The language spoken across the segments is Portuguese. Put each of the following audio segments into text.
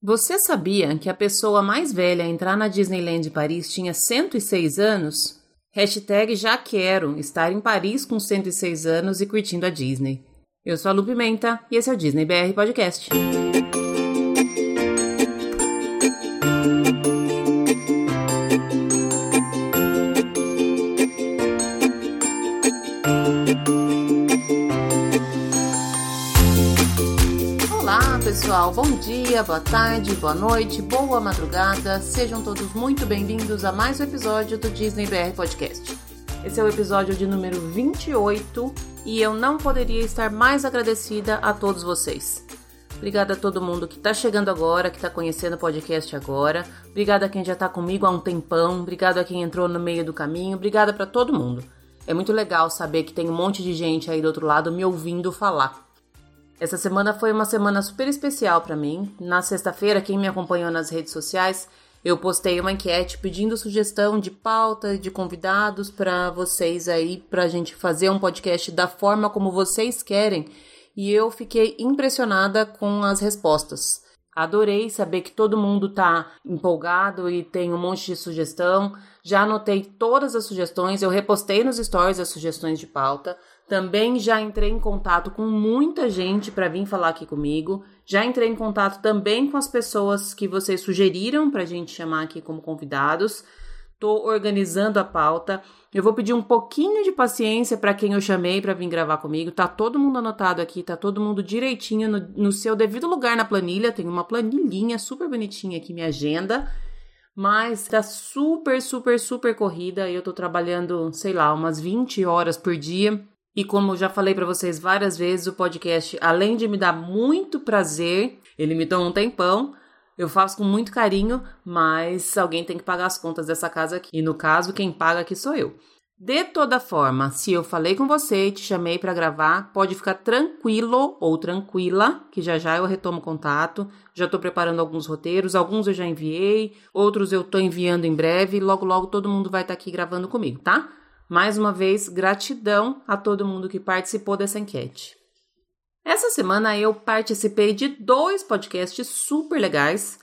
Você sabia que a pessoa mais velha a entrar na Disneyland Paris tinha 106 anos? Hashtag já quero estar em Paris com 106 anos e curtindo a Disney. Eu sou a Lu Pimenta e esse é o Disney BR Podcast. Pessoal, bom dia, boa tarde, boa noite, boa madrugada. Sejam todos muito bem-vindos a mais um episódio do Disney BR Podcast. Esse é o episódio de número 28 e eu não poderia estar mais agradecida a todos vocês. Obrigada a todo mundo que está chegando agora, que está conhecendo o podcast agora. Obrigada a quem já está comigo há um tempão. Obrigada a quem entrou no meio do caminho. Obrigada para todo mundo. É muito legal saber que tem um monte de gente aí do outro lado me ouvindo falar. Essa semana foi uma semana super especial para mim. Na sexta-feira, quem me acompanhou nas redes sociais, eu postei uma enquete pedindo sugestão de pauta, de convidados para vocês aí, para a gente fazer um podcast da forma como vocês querem. E eu fiquei impressionada com as respostas. Adorei saber que todo mundo tá empolgado e tem um monte de sugestão. Já anotei todas as sugestões, eu repostei nos stories as sugestões de pauta. Também já entrei em contato com muita gente para vir falar aqui comigo. Já entrei em contato também com as pessoas que vocês sugeriram para a gente chamar aqui como convidados. Estou organizando a pauta. Eu vou pedir um pouquinho de paciência para quem eu chamei para vir gravar comigo. Tá todo mundo anotado aqui, tá todo mundo direitinho no, no seu devido lugar na planilha. Tem uma planilhinha super bonitinha aqui, minha agenda. Mas tá super, super, super corrida. Eu tô trabalhando, sei lá, umas 20 horas por dia. E como já falei para vocês várias vezes, o podcast, além de me dar muito prazer, ele me dá um tempão. Eu faço com muito carinho, mas alguém tem que pagar as contas dessa casa aqui. E no caso, quem paga aqui sou eu. De toda forma, se eu falei com você e te chamei para gravar, pode ficar tranquilo ou tranquila, que já já eu retomo contato. Já estou preparando alguns roteiros, alguns eu já enviei, outros eu estou enviando em breve. Logo, logo todo mundo vai estar tá aqui gravando comigo, tá? Mais uma vez, gratidão a todo mundo que participou dessa enquete. Essa semana eu participei de dois podcasts super legais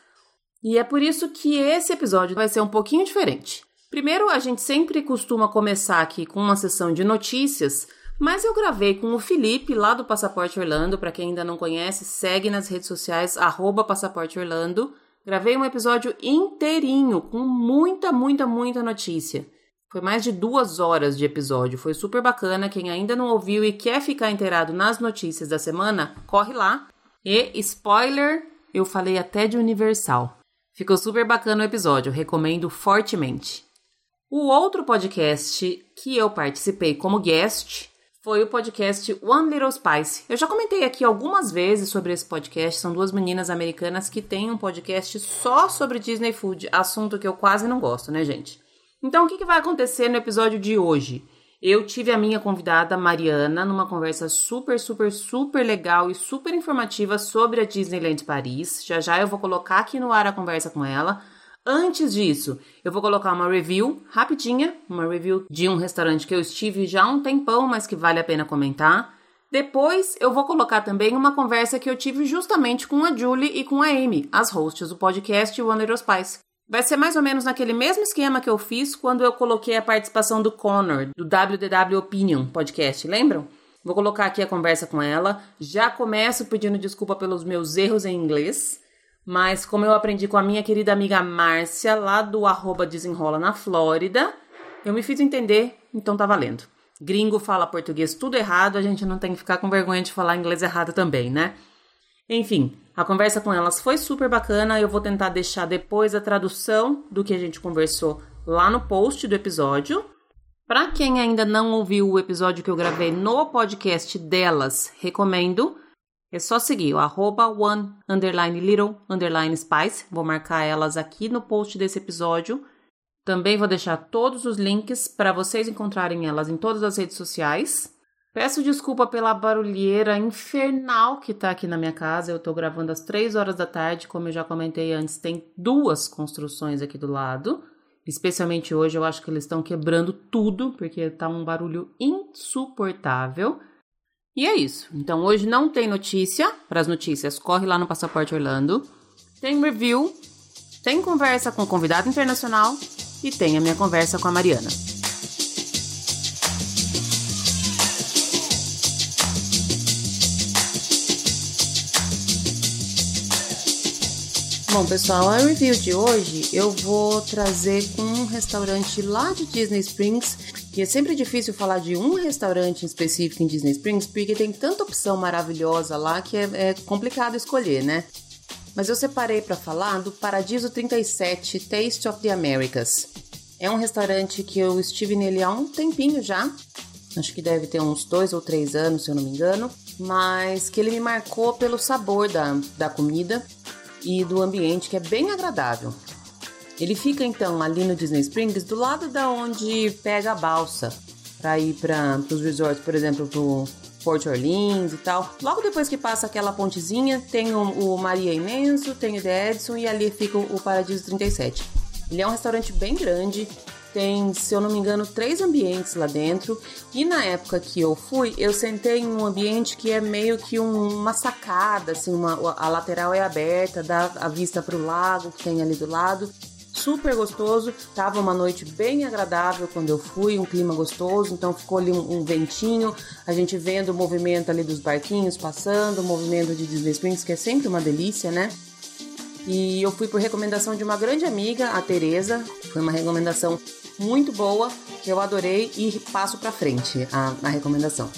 e é por isso que esse episódio vai ser um pouquinho diferente. Primeiro, a gente sempre costuma começar aqui com uma sessão de notícias, mas eu gravei com o Felipe lá do Passaporte Orlando. Para quem ainda não conhece, segue nas redes sociais Passaporte Orlando. Gravei um episódio inteirinho com muita, muita, muita notícia. Foi mais de duas horas de episódio, foi super bacana. Quem ainda não ouviu e quer ficar inteirado nas notícias da semana, corre lá. E spoiler, eu falei até de Universal. Ficou super bacana o episódio, recomendo fortemente. O outro podcast que eu participei como guest foi o podcast One Little Spice. Eu já comentei aqui algumas vezes sobre esse podcast. São duas meninas americanas que têm um podcast só sobre Disney Food, assunto que eu quase não gosto, né, gente? Então, o que, que vai acontecer no episódio de hoje? Eu tive a minha convidada Mariana numa conversa super, super, super legal e super informativa sobre a Disneyland Paris. Já já eu vou colocar aqui no ar a conversa com ela. Antes disso, eu vou colocar uma review rapidinha, uma review de um restaurante que eu estive já há um tempão, mas que vale a pena comentar. Depois, eu vou colocar também uma conversa que eu tive justamente com a Julie e com a Amy, as hosts do podcast Little Spice. Vai ser mais ou menos naquele mesmo esquema que eu fiz quando eu coloquei a participação do Connor, do WDW Opinion podcast, lembram? Vou colocar aqui a conversa com ela. Já começo pedindo desculpa pelos meus erros em inglês, mas como eu aprendi com a minha querida amiga Márcia, lá do arroba Desenrola na Flórida, eu me fiz entender, então tá valendo. Gringo fala português tudo errado, a gente não tem que ficar com vergonha de falar inglês errado também, né? Enfim, a conversa com elas foi super bacana. Eu vou tentar deixar depois a tradução do que a gente conversou lá no post do episódio. Para quem ainda não ouviu o episódio que eu gravei no podcast delas, recomendo. É só seguir o arroba one underline little underline spice. Vou marcar elas aqui no post desse episódio. Também vou deixar todos os links para vocês encontrarem elas em todas as redes sociais. Peço desculpa pela barulheira infernal que tá aqui na minha casa. Eu tô gravando às três horas da tarde, como eu já comentei antes, tem duas construções aqui do lado. Especialmente hoje, eu acho que eles estão quebrando tudo, porque tá um barulho insuportável. E é isso. Então hoje não tem notícia. Para as notícias, corre lá no Passaporte Orlando. Tem review, tem conversa com convidado internacional e tem a minha conversa com a Mariana. Bom, pessoal, a review de hoje eu vou trazer com um restaurante lá de Disney Springs. E é sempre difícil falar de um restaurante específico em Disney Springs, porque tem tanta opção maravilhosa lá que é, é complicado escolher, né? Mas eu separei para falar do Paradiso 37 Taste of the Americas. É um restaurante que eu estive nele há um tempinho já, acho que deve ter uns dois ou três anos, se eu não me engano, mas que ele me marcou pelo sabor da, da comida e do ambiente que é bem agradável. Ele fica então ali no Disney Springs, do lado da onde pega a balsa para ir para os resorts, por exemplo, pro Port Orleans e tal. Logo depois que passa aquela pontezinha, tem o, o Maria Imenso, tem o The Edison e ali fica o Paradiso 37. Ele é um restaurante bem grande, tem, se eu não me engano, três ambientes lá dentro. E na época que eu fui, eu sentei em um ambiente que é meio que um, uma sacada, assim, uma, a lateral é aberta, dá a vista para o lago que tem ali do lado. Super gostoso, tava uma noite bem agradável quando eu fui, um clima gostoso, então ficou ali um, um ventinho, a gente vendo o movimento ali dos barquinhos passando, o movimento de Disney Springs, que é sempre uma delícia, né? E eu fui por recomendação de uma grande amiga, a Tereza. Foi uma recomendação muito boa, que eu adorei e passo para frente a, a recomendação.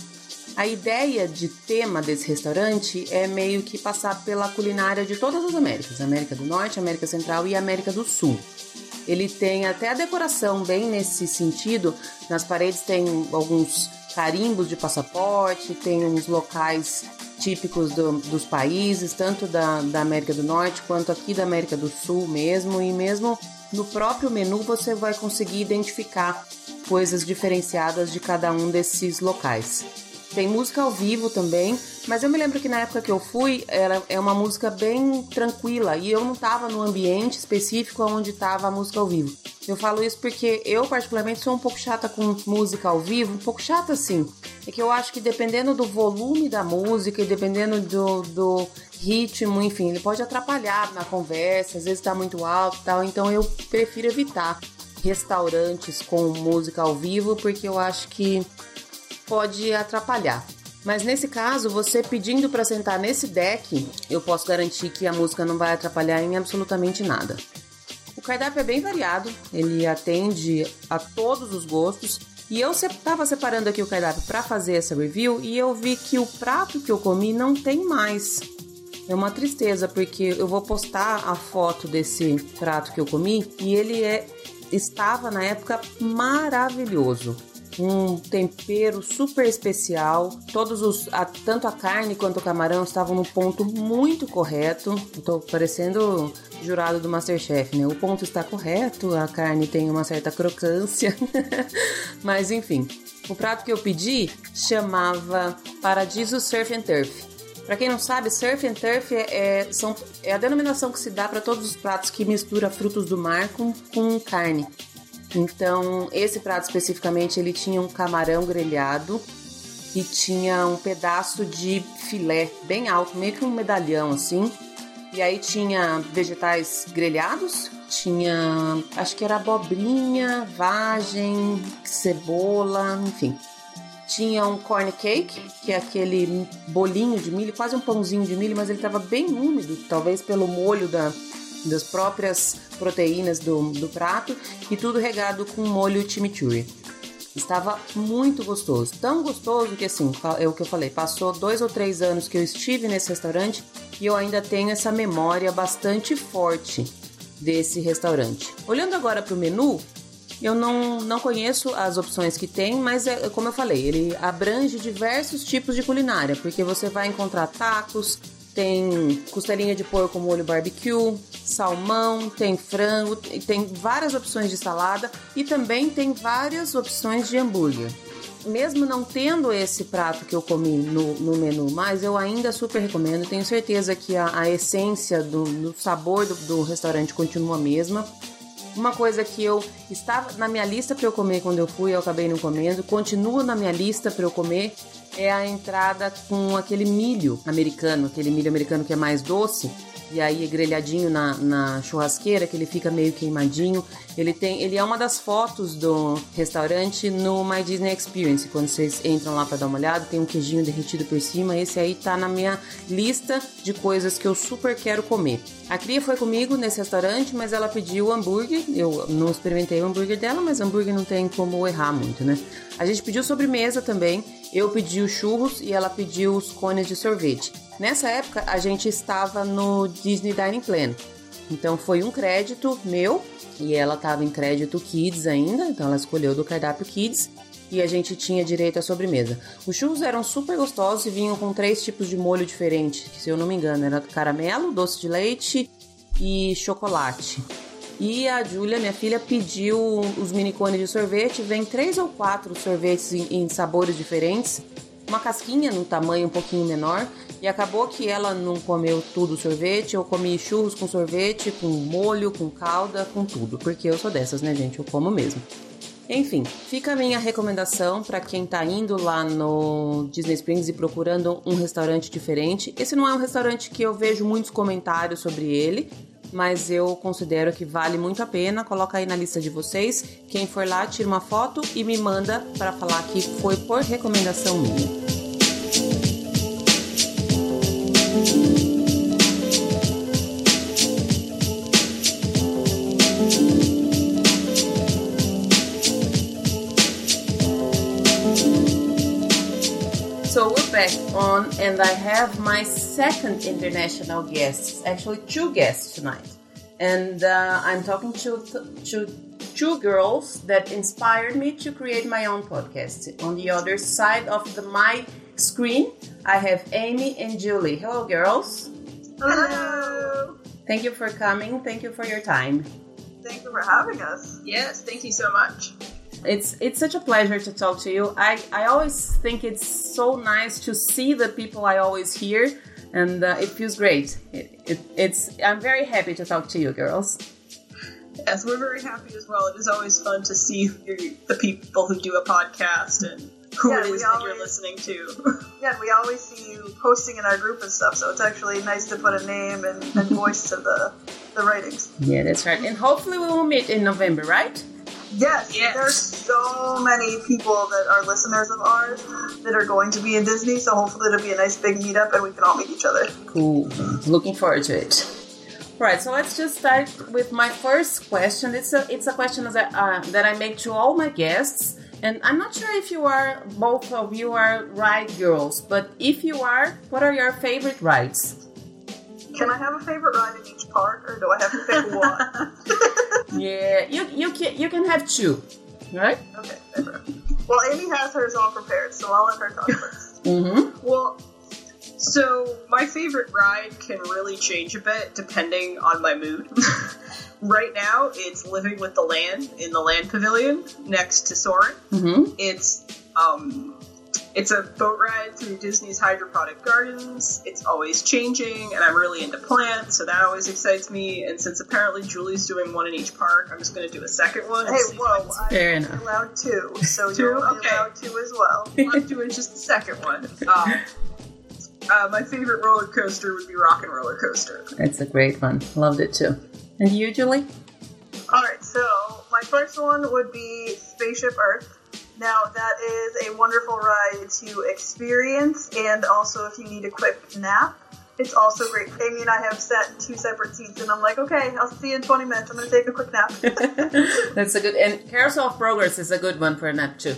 A ideia de tema desse restaurante é meio que passar pela culinária de todas as Américas, América do Norte, América Central e América do Sul. Ele tem até a decoração bem nesse sentido. Nas paredes tem alguns carimbos de passaporte, tem uns locais típicos do, dos países, tanto da, da América do Norte quanto aqui da América do Sul mesmo, e mesmo no próprio menu você vai conseguir identificar coisas diferenciadas de cada um desses locais. Tem música ao vivo também, mas eu me lembro que na época que eu fui, era, é uma música bem tranquila e eu não estava no ambiente específico onde estava a música ao vivo. Eu falo isso porque eu, particularmente, sou um pouco chata com música ao vivo, um pouco chata assim. É que eu acho que dependendo do volume da música e dependendo do, do ritmo, enfim, ele pode atrapalhar na conversa, às vezes está muito alto e tal, então eu prefiro evitar restaurantes com música ao vivo porque eu acho que pode atrapalhar. Mas nesse caso, você pedindo para sentar nesse deck, eu posso garantir que a música não vai atrapalhar em absolutamente nada. O cardápio é bem variado, ele atende a todos os gostos. E eu estava separando aqui o cardápio para fazer essa review e eu vi que o prato que eu comi não tem mais. É uma tristeza porque eu vou postar a foto desse prato que eu comi e ele é estava na época maravilhoso um tempero super especial. Todos os, a, tanto a carne quanto o camarão estavam no ponto muito correto. Estou parecendo jurado do Masterchef, né? O ponto está correto, a carne tem uma certa crocância, mas enfim. O prato que eu pedi chamava Paradiso Surf and Turf. Para quem não sabe, surf and turf é, é, são, é a denominação que se dá para todos os pratos que mistura frutos do mar com, com carne. Então, esse prato especificamente, ele tinha um camarão grelhado e tinha um pedaço de filé bem alto, meio que um medalhão assim. E aí tinha vegetais grelhados, tinha, acho que era abobrinha, vagem, cebola, enfim. Tinha um corn cake, que é aquele bolinho de milho, quase um pãozinho de milho, mas ele estava bem úmido, talvez pelo molho da, das próprias proteínas do, do prato e tudo regado com molho chimichurri. Estava muito gostoso, tão gostoso que assim, é o que eu falei, passou dois ou três anos que eu estive nesse restaurante e eu ainda tenho essa memória bastante forte desse restaurante. Olhando agora para o menu, eu não, não conheço as opções que tem, mas é como eu falei, ele abrange diversos tipos de culinária, porque você vai encontrar tacos, tem costelinha de porco molho barbecue, salmão, tem frango, tem várias opções de salada e também tem várias opções de hambúrguer. Mesmo não tendo esse prato que eu comi no, no menu, mas eu ainda super recomendo. Tenho certeza que a, a essência do, do sabor do, do restaurante continua a mesma. Uma coisa que eu estava na minha lista para eu comer quando eu fui, eu acabei não comendo, continua na minha lista para eu comer, é a entrada com aquele milho americano, aquele milho americano que é mais doce, e aí grelhadinho na, na churrasqueira, que ele fica meio queimadinho. Ele tem, ele é uma das fotos do restaurante no My Disney Experience. Quando vocês entram lá para dar uma olhada, tem um queijinho derretido por cima. Esse aí tá na minha lista de coisas que eu super quero comer. A Cria foi comigo nesse restaurante, mas ela pediu hambúrguer. Eu não experimentei o hambúrguer dela, mas hambúrguer não tem como errar muito, né? A gente pediu sobremesa também. Eu pedi os churros e ela pediu os cones de sorvete. Nessa época, a gente estava no Disney Dining Plan. Então foi um crédito meu e ela estava em crédito Kids ainda, então ela escolheu do cardápio Kids e a gente tinha direito à sobremesa. Os churros eram super gostosos e vinham com três tipos de molho diferente, que se eu não me engano era caramelo, doce de leite e chocolate. E a Júlia, minha filha, pediu os mini cones de sorvete. Vem três ou quatro sorvetes em, em sabores diferentes uma casquinha num tamanho um pouquinho menor e acabou que ela não comeu tudo sorvete. Eu comi churros com sorvete, com molho, com calda, com tudo, porque eu sou dessas, né, gente? Eu como mesmo. Enfim, fica a minha recomendação para quem tá indo lá no Disney Springs e procurando um restaurante diferente. Esse não é um restaurante que eu vejo muitos comentários sobre ele, mas eu considero que vale muito a pena. Coloca aí na lista de vocês. Quem for lá, tira uma foto e me manda para falar que foi por recomendação minha. So we're back on, and I have my second international guest, actually two guests tonight, and uh, I'm talking to to two girls that inspired me to create my own podcast. On the other side of the my screen, I have Amy and Julie. Hello, girls. Hello. Thank you for coming. Thank you for your time. Thank you for having us. Yes, thank you so much. It's it's such a pleasure to talk to you. I, I always think it's so nice to see the people I always hear, and uh, it feels great. It, it, it's I'm very happy to talk to you, girls. Yes, we're very happy as well. It is always fun to see the people who do a podcast and who yeah, it is that you're listening to. yeah, and we always see you posting in our group and stuff, so it's actually nice to put a name and, and voice to the the writings. Yeah, that's right. And hopefully we will meet in November, right? Yes, yes, there's so many people that are listeners of ours that are going to be in Disney, so hopefully it'll be a nice big meetup and we can all meet each other. Cool. Looking forward to it. Right, so let's just start with my first question. It's a it's a question that uh, that I make to all my guests, and I'm not sure if you are both of you are ride girls, but if you are, what are your favorite rides? Can I have a favorite ride in each park, or do I have to pick one? Yeah, you you can you can have two, right? Okay. Well, Amy has hers all prepared, so I'll let her talk first. mm-hmm. Well, so my favorite ride can really change a bit depending on my mood. right now, it's Living with the Land in the Land Pavilion next to Soarin'. Mm-hmm. It's um, it's a boat ride through Disney's hydroponic gardens. It's always changing, and I'm really into plants, so that always excites me. And since apparently Julie's doing one in each park, I'm just going to do a second one. Hey, whoa! Fair I'm enough. allowed two, so you you're okay. allowed two as well. I'm doing just the second one. Uh, uh, my favorite roller coaster would be Rock and Roller Coaster. It's a great one. Loved it too. And you, Julie? All right, so my first one would be Spaceship Earth. Now, that is a wonderful ride to experience, and also if you need a quick nap, it's also great. Amy and I have sat in two separate seats, and I'm like, okay, I'll see you in 20 minutes. I'm going to take a quick nap. That's a good, and Carousel of Progress is a good one for a nap too.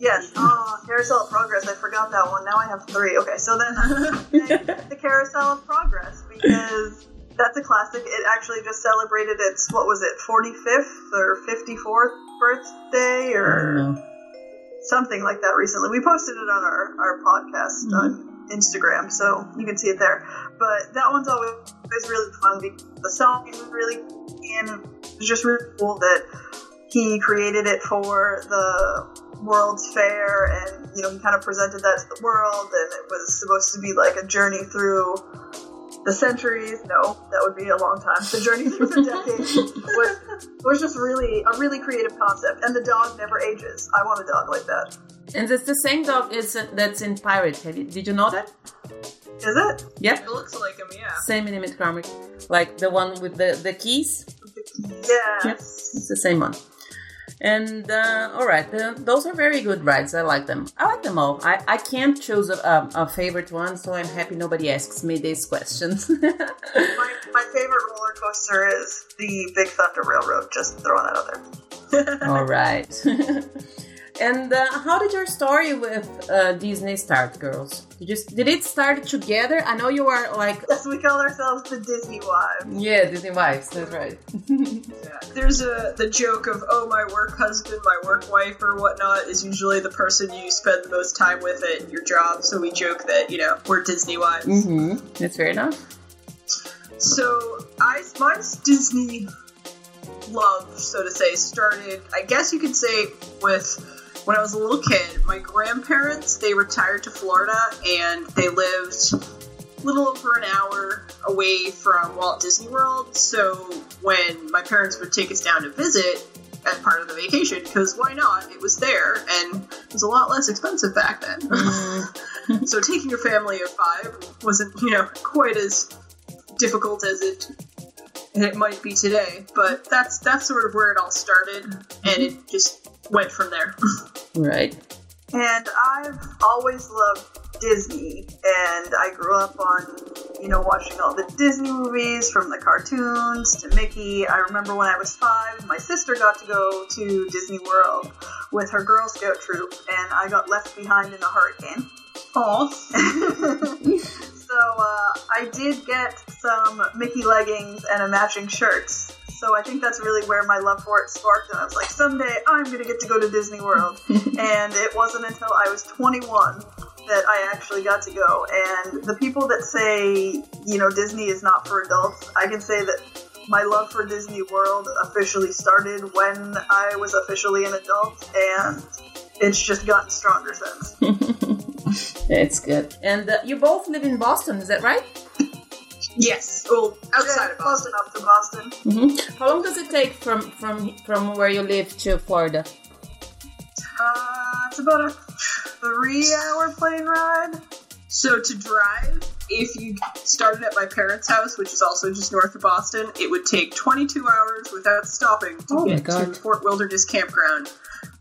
Yes. Oh, Carousel of Progress. I forgot that one. Now I have three. Okay, so then the Carousel of Progress because that's a classic. It actually just celebrated its what was it, 45th or 54th birthday or something like that recently. We posted it on our, our podcast mm-hmm. on Instagram, so you can see it there. But that one's always, always really fun because the song is really and it's just really cool that he created it for the World's Fair, and you know he kind of presented that to the world, and it was supposed to be like a journey through the centuries. No, that would be a long time. The journey through the decades was was just really a really creative concept, and the dog never ages. I want a dog like that. And it's the same dog is that's in Pirate. You, did you know that? Is it? Yep. It looks like him, yeah. Same animatronic, like the one with the the keys. Yes. Yep, it's the same one. And uh, all right, the, those are very good rides. I like them. I like them all. I, I can't choose a, a, a favorite one, so I'm happy nobody asks me these questions. My, my favorite roller coaster is the Big Thunder Railroad. Just throwing that out there. all right. and uh, how did your story with uh, Disney start, girls? Did, you, did it start together? I know you are like Yes, we call ourselves the Disney Wives. yeah, Disney wives. That's right. Yeah. There's a the joke of oh my work husband, my work wife or whatnot is usually the person you spend the most time with at your job. So we joke that you know we're Disney wives. mm-hmm. That's fair enough. So I my Disney love, so to say, started. I guess you could say with when I was a little kid. My grandparents they retired to Florida and they lived a little over an hour away from Walt Disney World. So when my parents would take us down to visit as part of the vacation, because why not? It was there and it was a lot less expensive back then. Mm. so taking a family of five wasn't, you know, quite as difficult as it it might be today. But that's that's sort of where it all started, and mm-hmm. it just went from there. Right. And I've always loved Disney, and I grew up on, you know, watching all the Disney movies from the cartoons to Mickey. I remember when I was five, my sister got to go to Disney World with her Girl Scout troop, and I got left behind in a hurricane. Aw. so uh, I did get some Mickey leggings and a matching shirt. So I think that's really where my love for it sparked, and I was like, someday I'm gonna get to go to Disney World. and it wasn't until I was 21 that I actually got to go. And the people that say, you know, Disney is not for adults, I can say that my love for Disney World officially started when I was officially an adult, and it's just gotten stronger since. It's good. And uh, you both live in Boston, is that right? Yes. Well, outside Yeah, of close Boston. enough to Boston. Mm-hmm. How long does it take from from from where you live to Florida? Uh, it's about a three-hour plane ride. So to drive, if you started at my parents' house, which is also just north of Boston, it would take 22 hours without stopping to Oh get to Fort Wilderness Campground.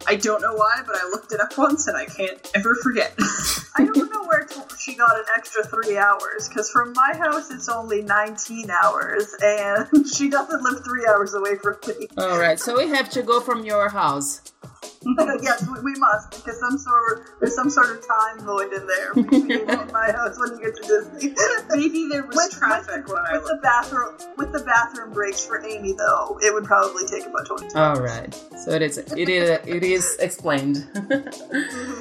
I don't know why, but I looked it up once and I can't ever forget. I don't know where she got an extra three hours, because from my house it's only 19 hours, and she doesn't live three hours away from me. All right, so we have to go from your house. yes, we, we must, because some sort of, there's some sort of time void in there you my house when you get to Disney. Maybe there was With- traffic with, when I with the bathroom with the bathroom breaks for Amy though, it would probably take about 22 All right, so it is it is it is explained.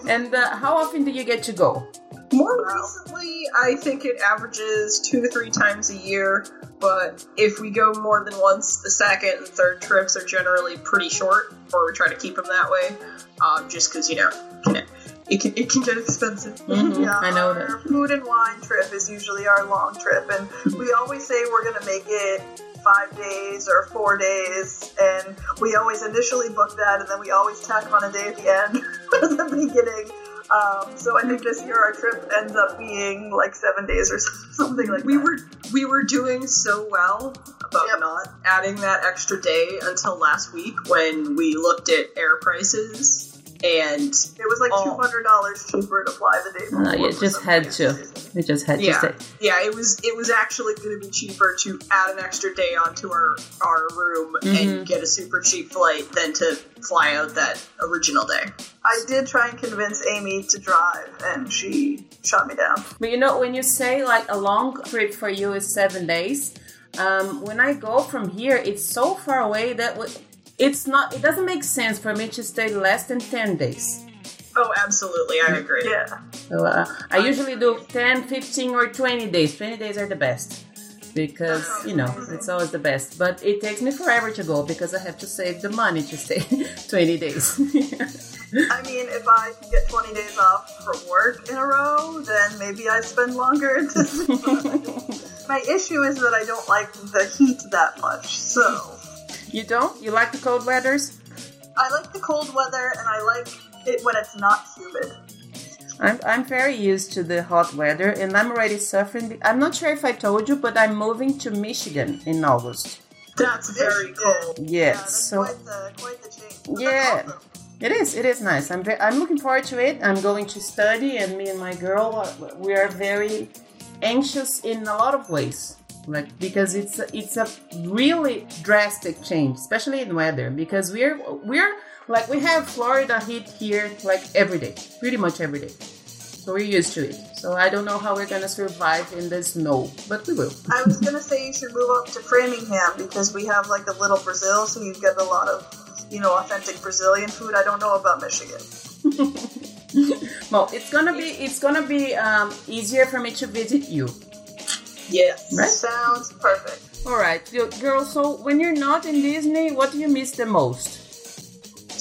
and uh, how often do you get to go? More Wow. recently, I think it averages two to three times a year. But if we go more than once, the second and third trips are generally pretty short, or we try to keep them that way. Um, just because you know, it can it can get expensive. Mhm, Yeah, I know our that. food and wine trip is usually our long trip, and we always say we're going to make it five days or four days, and we always initially book that, and then we always tack on a day at the end or the beginning. Um, so I think this year our trip ends up being like seven days or something like We that. were we were doing so well about Yep. not adding that extra day until last week when we looked at air prices and It was like Oh. two hundred dollars cheaper to fly the day before. Uh, you just had reason. to. You just had yeah to stay. yeah it was it was actually going to be cheaper to add an extra day onto our our room Mhm. and get a super cheap flight than to fly out that original day. I did try and convince Amy to drive, and she shot me down. But you know, when you say like a long trip for you is seven days, um, when I go from here, it's so far away that w- it's not. It doesn't make sense for me to stay less than ten days. Oh, absolutely, I agree. Yeah. So uh, I usually do 10, 15, or 20 days. 20 days are the best because, you know, it's always the best. But it takes me forever to go because I have to save the money to stay 20 days. I mean, if I can get 20 days off from work in a row, then maybe I spend longer. My issue is that I don't like the heat that much, so you don't? You like the cold weathers? I like the cold weather and I like it when it's not humid. I'm, I'm very used to the hot weather and I'm already suffering. I'm not sure if I told you, but I'm moving to Michigan in August. That's very cold. Yes, Yeah, that's so quite the quite the change. Yeah. awesome. it is. It is nice. I'm ve- I'm looking forward to it. I'm going to study, and me and my girl, we are very anxious in a lot of ways. Like because it's a, it's a really drastic change, especially in weather. Because we're we're like we have Florida heat here like every day, pretty much every day. So we're used to it. So I don't know how we're gonna survive in the snow, but we will. I was gonna say you should move up to Framingham because we have like a little Brazil, so you get a lot of, you know, authentic Brazilian food. I don't know about Michigan. Well, it's gonna be it's gonna be um, easier for me to visit you. Yes. Right. Sounds perfect. All right, yo- girl. So when you're not in Disney, what do you miss the most?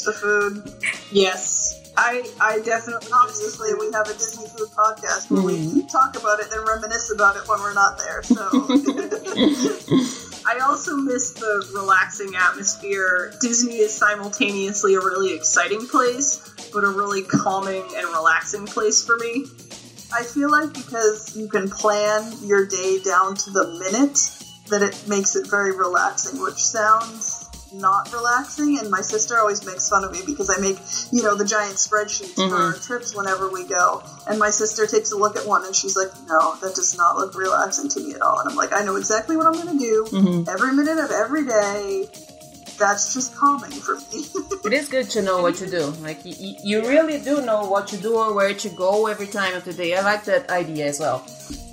The food. Yes. I I definitely Obviously, we have a Disney food podcast where we mm-hmm. talk about it, then reminisce about it when we're not there. So I also miss the relaxing atmosphere. Disney is simultaneously a really exciting place, but a really calming and relaxing place for me. I feel like because you can plan your day down to the minute, that it makes it very relaxing, which sounds not relaxing. And my sister always makes fun of me because I make, you know, the giant spreadsheets for mm-hmm. our trips whenever we go. And my sister takes a look at one and she's like, no, that does not look relaxing to me at all. And I'm like, I know exactly what I'm going to do mm-hmm. every minute of every day. That's just calming for me. It is good to know what to do. Like y- y- you really do know what to do or where to go every time of the day. I like that idea as well.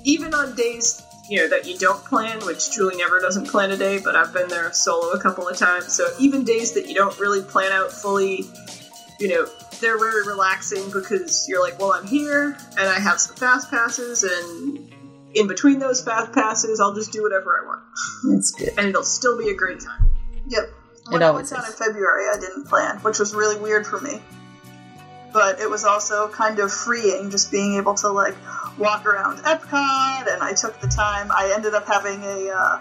Even on days you know that you don't plan, which Julie never doesn't plan a day, but I've been there solo a couple of times. So even days that you don't really plan out fully, you know, they're very relaxing because you're like, well, I'm here and I have some fast passes, and in between those fast passes, I'll just do whatever I want, That's good. and it'll still be a great time. Yep. When It I went down in February, I didn't plan, which was really weird for me. But it was also kind of freeing, just being able to like walk around Epcot, and I took the time. I ended up having a uh,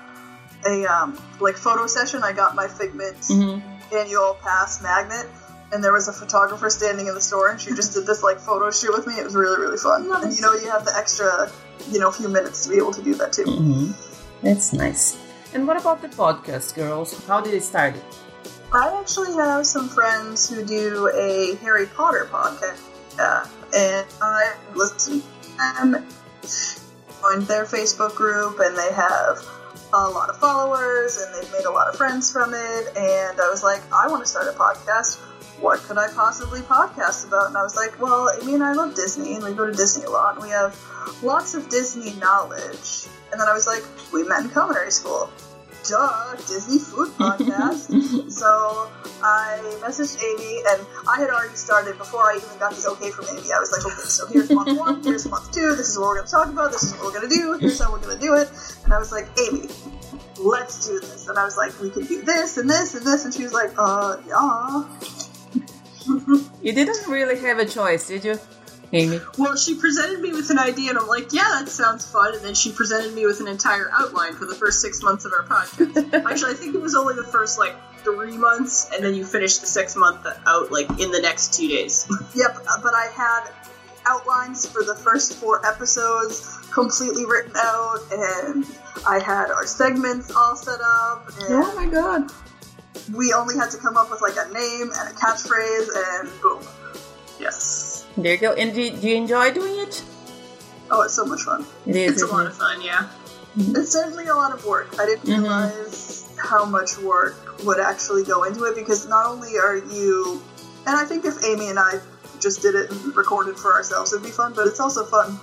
a um, like photo session. I got my Figment Mm-hmm. annual pass magnet, and there was a photographer standing in the store, and she just did this like photo shoot with me. It was really really fun. And you know, you have the extra you know few minutes to be able to do that too. Mm-hmm. That's nice. And what about the podcast, girls? How did it start? I actually have some friends who do a Harry Potter podcast, uh, and I listen to them, joined their Facebook group, and they have a lot of followers, and they've made a lot of friends from it. And I was like, I want to start a podcast. What could I possibly podcast about? And I was like, well, Amy and I love Disney, and we go to Disney a lot, and we have lots of Disney knowledge. And then I was like, we met in culinary school. Duh, Disney food podcast. So I messaged Amy, and I had already started before I even got the okay from Amy. I was like, okay, so here's month one, here's month two, this is what we're going to talk about, this is what we're going to do, here's how we're going to do it. And I was like, Amy, let's do this. And I was like, we can do this and this and this. And she was like, uh, yeah. You didn't really have a choice, did you, Amy? Well, she presented me with an idea, and I'm like, yeah, that sounds fun. And then she presented me with an entire outline for the first six months of our podcast. Actually, I think it was only the first like three months, and then you finished the six month out like in the next two days. Yep, uh, but I had outlines for the first four episodes completely written out, and I had our segments all set up, and Oh my god. We only had to come up with like a name and a catchphrase, and boom. yes. There you go. And do, do you enjoy doing it? Oh, it's so much fun. It is. It's a lot it? of fun, yeah. It's certainly a lot of work. I didn't Mhm. realize how much work would actually go into it because not only are you, and I think if Amy and I just did it and recorded for ourselves, it'd be fun. But it's also fun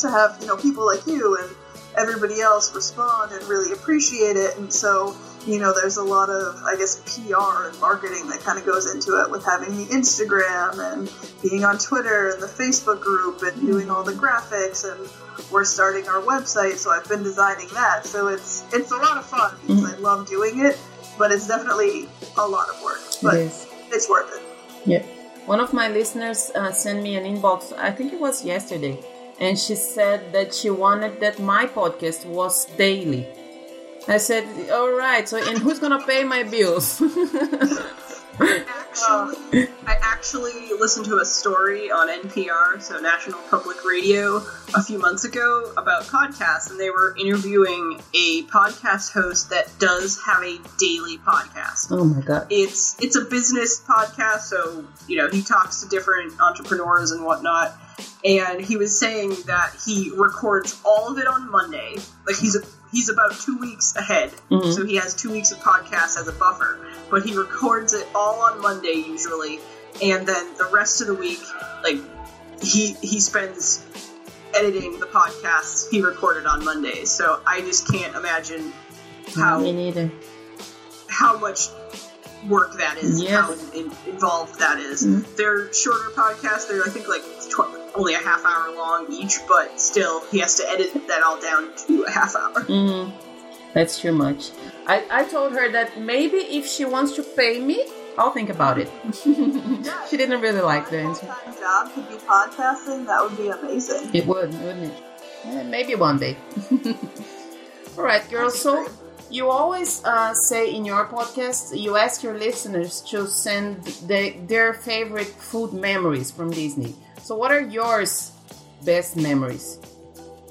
to have you know people like you and everybody else respond and really appreciate it. And so you know, there's a lot of I guess PR and marketing that kind of goes into it with having the Instagram and being on Twitter and the Facebook group and doing all the graphics and we're starting our website, so I've been designing that. So it's it's a lot of fun because I love doing it, but it's definitely a lot of work. But It is. it's worth it. Yeah. One of my listeners uh, sent me an inbox, I think it was yesterday, and she said that she wanted that my podcast was daily. I said, all right, so and who's gonna pay my bills? actually, I actually listened to a story on NPR, so National Public Radio, a few months ago about podcasts, and they were interviewing a podcast host that does have a daily podcast. Oh my god! It's it's a business podcast, so you know he talks to different entrepreneurs and whatnot. And he was saying that he records all of it on Monday. Like he's he's about two weeks ahead, Mhm. so he has two weeks of podcasts as a buffer. But he records it all on Monday usually, and then the rest of the week, like he he spends editing the podcasts he recorded on Monday. So I just can't imagine how Me neither. how much work that is, Yes. how in, involved that is. Mhm. They're shorter podcasts. They're I think like tw- only a half hour long each, but still he has to edit that all down to a half hour. Mm, that's too much. I, I told her that maybe if she wants to pay me, I'll think about it. she didn't really like the answer. Job could be podcasting. That would be amazing. It would, wouldn't it? Eh, maybe one day. All right, girls. So you always uh, say in your podcast, you ask your listeners to send the, their favorite food memories from Disney. So what are yours best memories?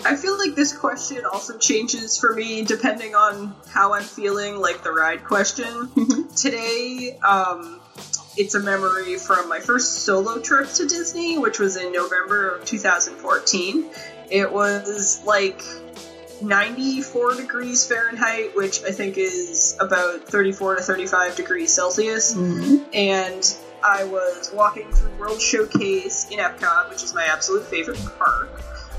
I feel like this question also changes for me depending on how I'm feeling, like the ride question. Today, um, it's a memory from my first solo trip to Disney, which was in November of 2014. It was like 94 degrees Fahrenheit, which I think is about 34 to 35 degrees Celsius Mm-hmm. and I was walking through World Showcase in Epcot, which is my absolute favorite park.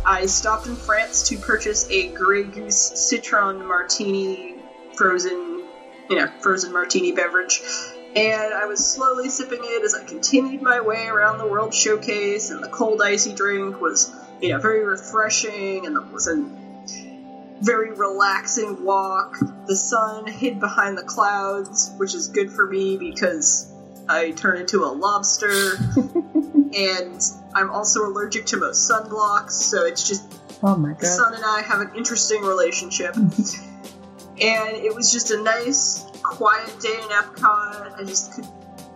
I stopped in France to purchase a Grey Goose Citron Martini frozen, you know, frozen martini beverage. And I was slowly sipping it as I continued my way around the World Showcase, and the cold icy drink was, you know, very refreshing, and it was a very relaxing walk. The sun hid behind the clouds, which is good for me because I turn into a lobster. and I'm also allergic to most sunblocks, so it's just Oh my the god. sun and I have an interesting relationship. and it was just a nice, quiet day in Epcot. I just could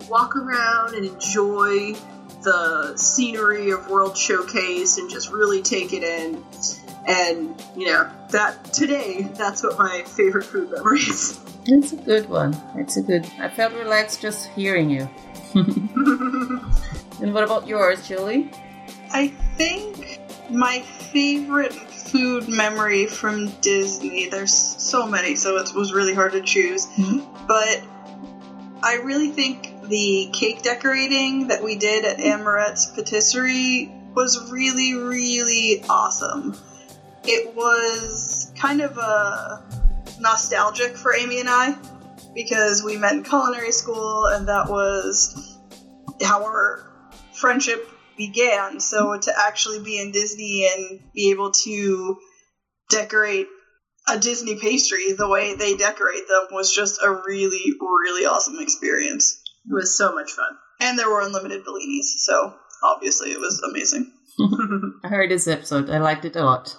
walk around and enjoy the scenery of World Showcase and just really take it in. And, you know, that today, that's what my favorite food memory is. It's a good one. It's a good. I felt relaxed just hearing you. and what about yours, Julie? I think my favorite food memory from Disney, there's so many, so it was really hard to choose. Mhm. But I really think the cake decorating that we did at Amaret's Patisserie was really, really awesome. It was kind of a nostalgic for Amy and I because we met in culinary school and that was how our friendship began. So to actually be in Disney and be able to decorate a Disney pastry the way they decorate them was just a really, really awesome experience. It was so much fun. And there were unlimited Bellinis, so obviously it was amazing. I heard this episode. I liked it a lot.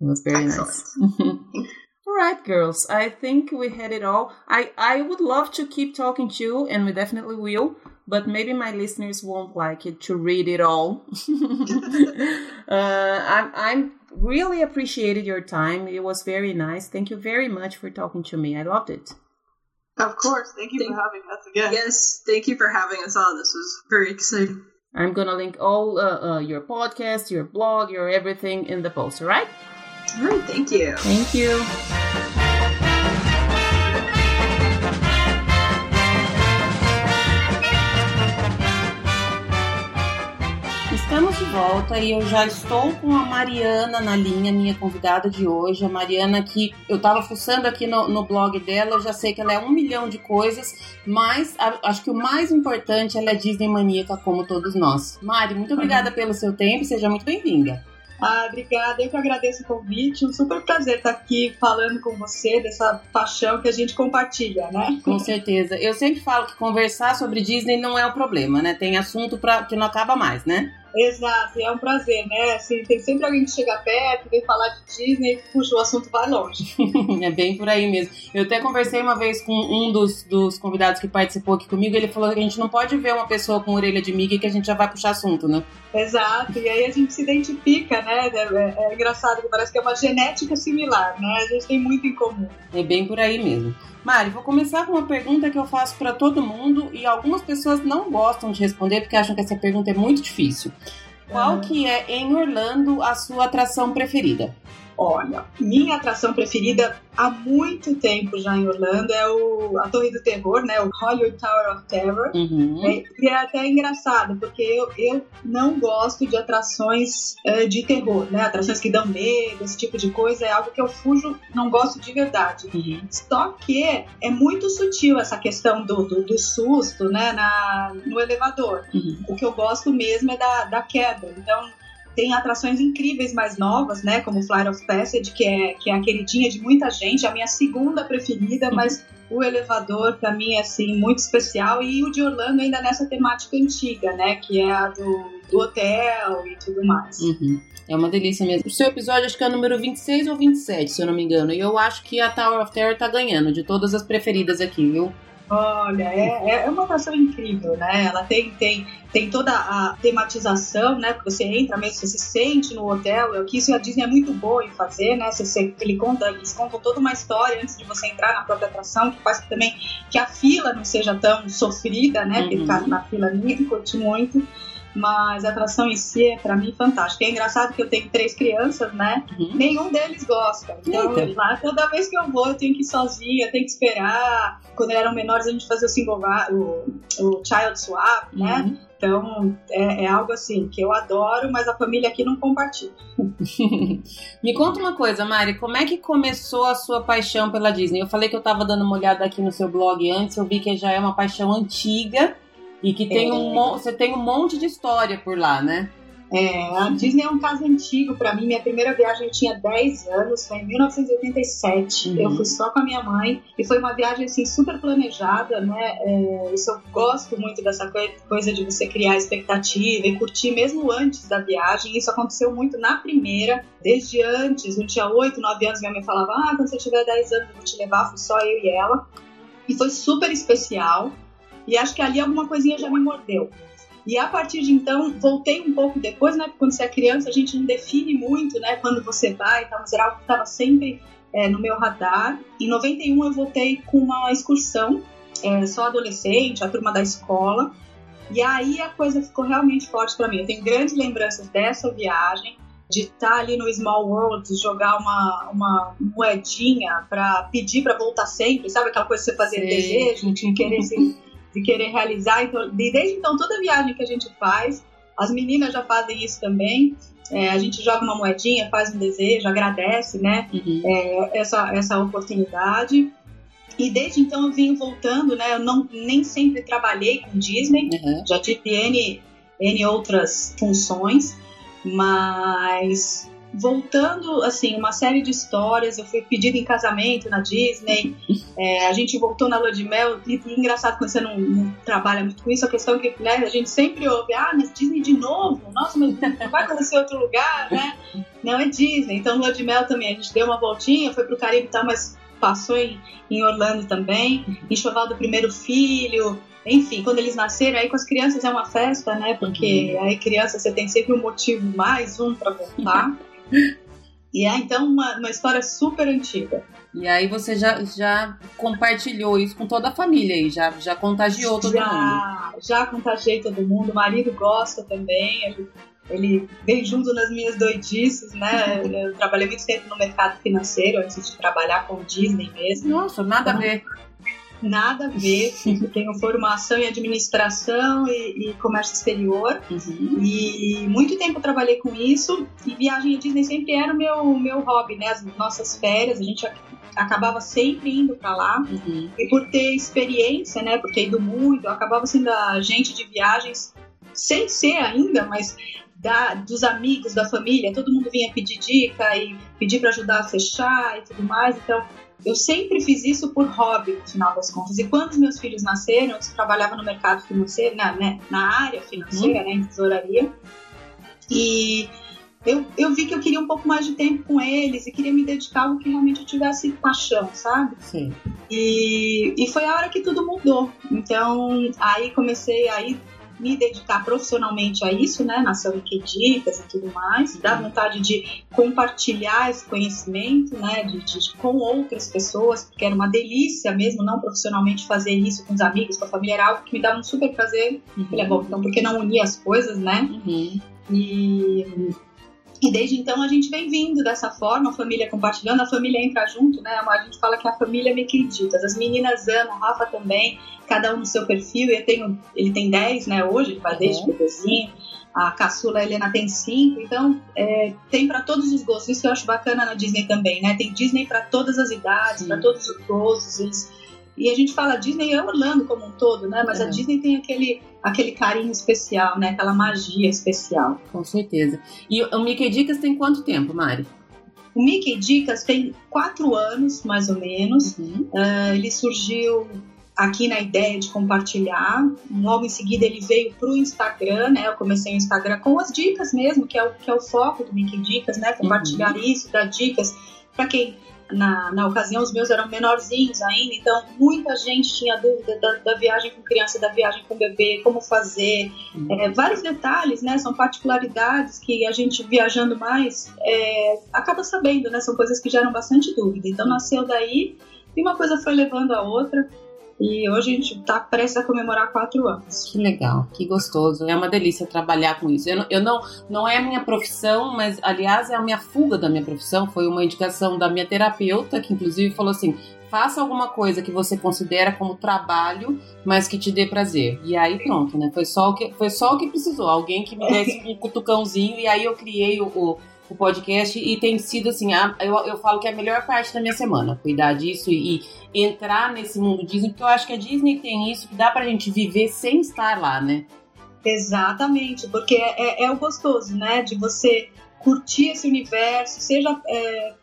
It was very nice. all right, girls. I think we had it all. I I would love to keep talking to you, and we definitely will. But maybe my listeners won't like it to read it all. uh, I'm I'm really appreciated your time. It was very nice. Thank you very much for talking to me. I loved it. Of course, thank you Thank- for having us again. Yes, thank you for having us on. This was very exciting. I'm gonna link all uh, uh, your podcast, your blog, your everything in the post. All right? All right, thank you. Thank you. Estamos de volta e eu já estou com a Mariana na linha, minha convidada de hoje. A Mariana, que eu estava fuçando aqui no, no blog dela, eu já sei que ela é um milhão de coisas, mas a- acho que o mais importante, ela é Disney maníaca, como todos nós. Mari, muito obrigada pelo seu tempo e seja muito bem-vinda. Ah, obrigada. Eu que agradeço o convite. Um super prazer estar aqui falando com você dessa paixão que a gente compartilha, né? Com certeza. Eu sempre falo que conversar sobre Disney não é o problema, né? Tem assunto pra, que não acaba mais, né? Exato, e é um prazer, né? Assim, tem sempre alguém que chega perto, vem falar de Disney e puxa, o assunto vai longe. é bem por aí mesmo. Eu até conversei uma vez com um dos, dos convidados que participou aqui comigo, ele falou que a gente não pode ver uma pessoa com orelha de Mickey que a gente já vai puxar assunto, né? Exato, e aí a gente se identifica, né? É, é, é engraçado que parece que é uma genética similar, né? A gente tem muito em comum. É bem por aí mesmo. Mari, vou começar com uma pergunta que eu faço para todo mundo e algumas pessoas não gostam de responder porque acham que essa pergunta é muito difícil. Qual uhum. que é em Orlando a sua atração preferida? Olha, minha atração preferida há muito tempo já em Orlando é o, a Torre do Terror, né? O Hollywood Tower of Terror. Uhum. É, e é até engraçado, porque eu, eu não gosto de atrações uh, de terror, né? Atrações que dão medo, esse tipo de coisa. É algo que eu fujo, não gosto de verdade. Uhum. Só que é muito sutil essa questão do, do, do susto, né? Na, no elevador. Uhum. O que eu gosto mesmo é da, da queda. Então, tem atrações incríveis mais novas, né? Como Flight of Passage, que é, que é a queridinha de muita gente, a minha segunda preferida, mas o elevador para mim é assim muito especial e o de Orlando ainda nessa temática antiga, né, que é a do, do hotel e tudo mais. Uhum. É uma delícia mesmo. O seu episódio acho que é o número 26 ou 27, se eu não me engano. E eu acho que a Tower of Terror tá ganhando de todas as preferidas aqui, viu? Olha, é, é uma atração incrível, né? Ela tem, tem, tem toda a tematização, né? Porque você entra mesmo, você se sente no hotel. É o que isso a Disney é muito boa em fazer, né? Você, você, ele conta, eles contam toda uma história antes de você entrar na própria atração, que faz também que a fila não seja tão sofrida, né? Uhum. Porque ficar na fila ninguém curte muito mas a atração em si é para mim fantástica. É engraçado que eu tenho três crianças, né? Uhum. Nenhum deles gosta. Então, lá toda vez que eu vou, eu tenho que ir sozinha, tenho que esperar. Quando eram menores, a gente fazia o single o, o child swap, né? Uhum. Então, é, é, algo assim que eu adoro, mas a família aqui não compartilha. Me conta uma coisa, Mari, como é que começou a sua paixão pela Disney? Eu falei que eu estava dando uma olhada aqui no seu blog antes, eu vi que já é uma paixão antiga. E que tem é. um, você tem um monte de história por lá, né? É, a Disney é um caso antigo para mim. Minha primeira viagem tinha 10 anos, foi em 1987. Uhum. Eu fui só com a minha mãe e foi uma viagem assim super planejada, né? É, isso eu gosto muito dessa coisa de você criar expectativa e curtir mesmo antes da viagem. Isso aconteceu muito na primeira, desde antes. Eu tinha 8, 9 anos, minha mãe falava: Ah, quando você tiver 10 anos eu vou te levar. Fui só eu e ela. E foi super especial. E acho que ali alguma coisinha já me mordeu. E a partir de então, voltei um pouco depois, né? Porque quando você é criança, a gente não define muito, né? Quando você vai e tal, mas era algo que estava sempre é, no meu radar. Em 91, eu voltei com uma excursão, é, só adolescente, a turma da escola. E aí a coisa ficou realmente forte para mim. Eu tenho grandes lembranças dessa viagem, de estar tá ali no Small World, jogar uma, uma moedinha para pedir para voltar sempre, sabe aquela coisa que você fazia desejo, de querer se de querer realizar. Então, desde então, toda viagem que a gente faz, as meninas já fazem isso também. É, a gente joga uma moedinha, faz um desejo, agradece, né? Uhum. É, essa, essa oportunidade. E desde então eu vim voltando, né? Eu não, nem sempre trabalhei com Disney, uhum. já tive N, N outras funções, mas voltando, assim, uma série de histórias. Eu fui pedida em casamento na Disney, é, a gente voltou na lua de mel. E, e engraçado quando você não, não, trabalha muito com isso, a questão que né, a gente sempre ouve: ah, mas Disney de novo? Nossa, mas vai acontecer outro lugar, né? Não é Disney. Então, lua de mel também, a gente deu uma voltinha, foi pro Caribe e tal, mas passou em, em Orlando também. Enxoval do primeiro filho enfim, quando eles nasceram, aí com as crianças é uma festa, né? Porque uhum. aí criança você tem sempre um motivo mais um para voltar. E é então uma, uma história super antiga. E aí você já, já compartilhou isso com toda a família aí, já, já contagiou todo já, mundo. Já contagiei todo mundo, o marido gosta também, ele, ele vem junto nas minhas doidices, né? Eu trabalhei muito tempo no mercado financeiro antes de trabalhar com o Disney mesmo. Nossa, nada então, a ver nada a ver. Eu tenho formação em administração e, e comércio exterior. Uhum. E muito tempo trabalhei com isso. E viagem à Disney sempre era o meu, meu hobby, né? As nossas férias, a gente acabava sempre indo para lá. Uhum. E por ter experiência, né? Por ter ido muito, eu acabava sendo agente de viagens sem ser ainda, mas da, dos amigos, da família, todo mundo vinha pedir dica e pedir para ajudar a fechar e tudo mais. Então, eu sempre fiz isso por hobby, no final das contas. E quando os meus filhos nasceram, eu trabalhava no mercado financeiro, na, né, na área financeira, uhum. né, em tesouraria. E eu, eu vi que eu queria um pouco mais de tempo com eles e queria me dedicar a algo que realmente eu tivesse paixão, sabe? Sim. E, e foi a hora que tudo mudou. Então, aí comecei a ir me dedicar profissionalmente a isso, né? Nasceu Wikidicas e tudo mais. Dá vontade de compartilhar esse conhecimento, né? De, de, com outras pessoas, porque era uma delícia mesmo, não profissionalmente, fazer isso com os amigos, com a família, era algo que me dava um super prazer. Uhum. Falei, bom, então por que não unir as coisas, né? Uhum. E e desde então a gente vem vindo dessa forma, a família compartilhando, a família entra junto, né? A gente fala que a família me acredita. As meninas amam, a Rafa também, cada um no seu perfil. Eu tenho, ele tem 10, né? Hoje, ele vai uhum. desde bebezinho. A caçula Helena tem 5. Então, é, tem para todos os gostos. Isso eu acho bacana na Disney também, né? Tem Disney para todas as idades, para todos os gostos. Eles e a gente fala Disney é Orlando como um todo, né? Mas a Disney tem aquele, aquele carinho especial, né? Aquela magia especial. Com certeza. E o Mickey Dicas tem quanto tempo, Mari? O Mickey Dicas tem quatro anos, mais ou menos. Uhum. Uh, ele surgiu aqui na ideia de compartilhar. Logo em seguida ele veio para o Instagram, né? Eu comecei o Instagram com as dicas mesmo, que é o, que é o foco do Mickey Dicas, né? Compartilhar uhum. isso, dar dicas para quem na, na ocasião os meus eram menorzinhos ainda, então muita gente tinha dúvida da, da viagem com criança, da viagem com bebê, como fazer, uhum. é, vários detalhes, né? São particularidades que a gente viajando mais é, acaba sabendo, né? São coisas que geram bastante dúvida. Então nasceu daí e uma coisa foi levando a outra. E hoje a gente está prestes a comemorar quatro anos. Que legal, que gostoso. É uma delícia trabalhar com isso. Eu, eu não, não é a minha profissão, mas aliás é a minha fuga da minha profissão. Foi uma indicação da minha terapeuta, que inclusive falou assim: faça alguma coisa que você considera como trabalho, mas que te dê prazer. E aí pronto, né? Foi só o que, foi só o que precisou. Alguém que me desse um cutucãozinho e aí eu criei o, o o podcast e tem sido assim, a, eu, eu falo que é a melhor parte da minha semana, cuidar disso e, e, entrar nesse mundo Disney, porque eu acho que a Disney tem isso que dá pra gente viver sem estar lá, né? Exatamente, porque é, é, é o gostoso, né, de você curtir esse universo, seja é,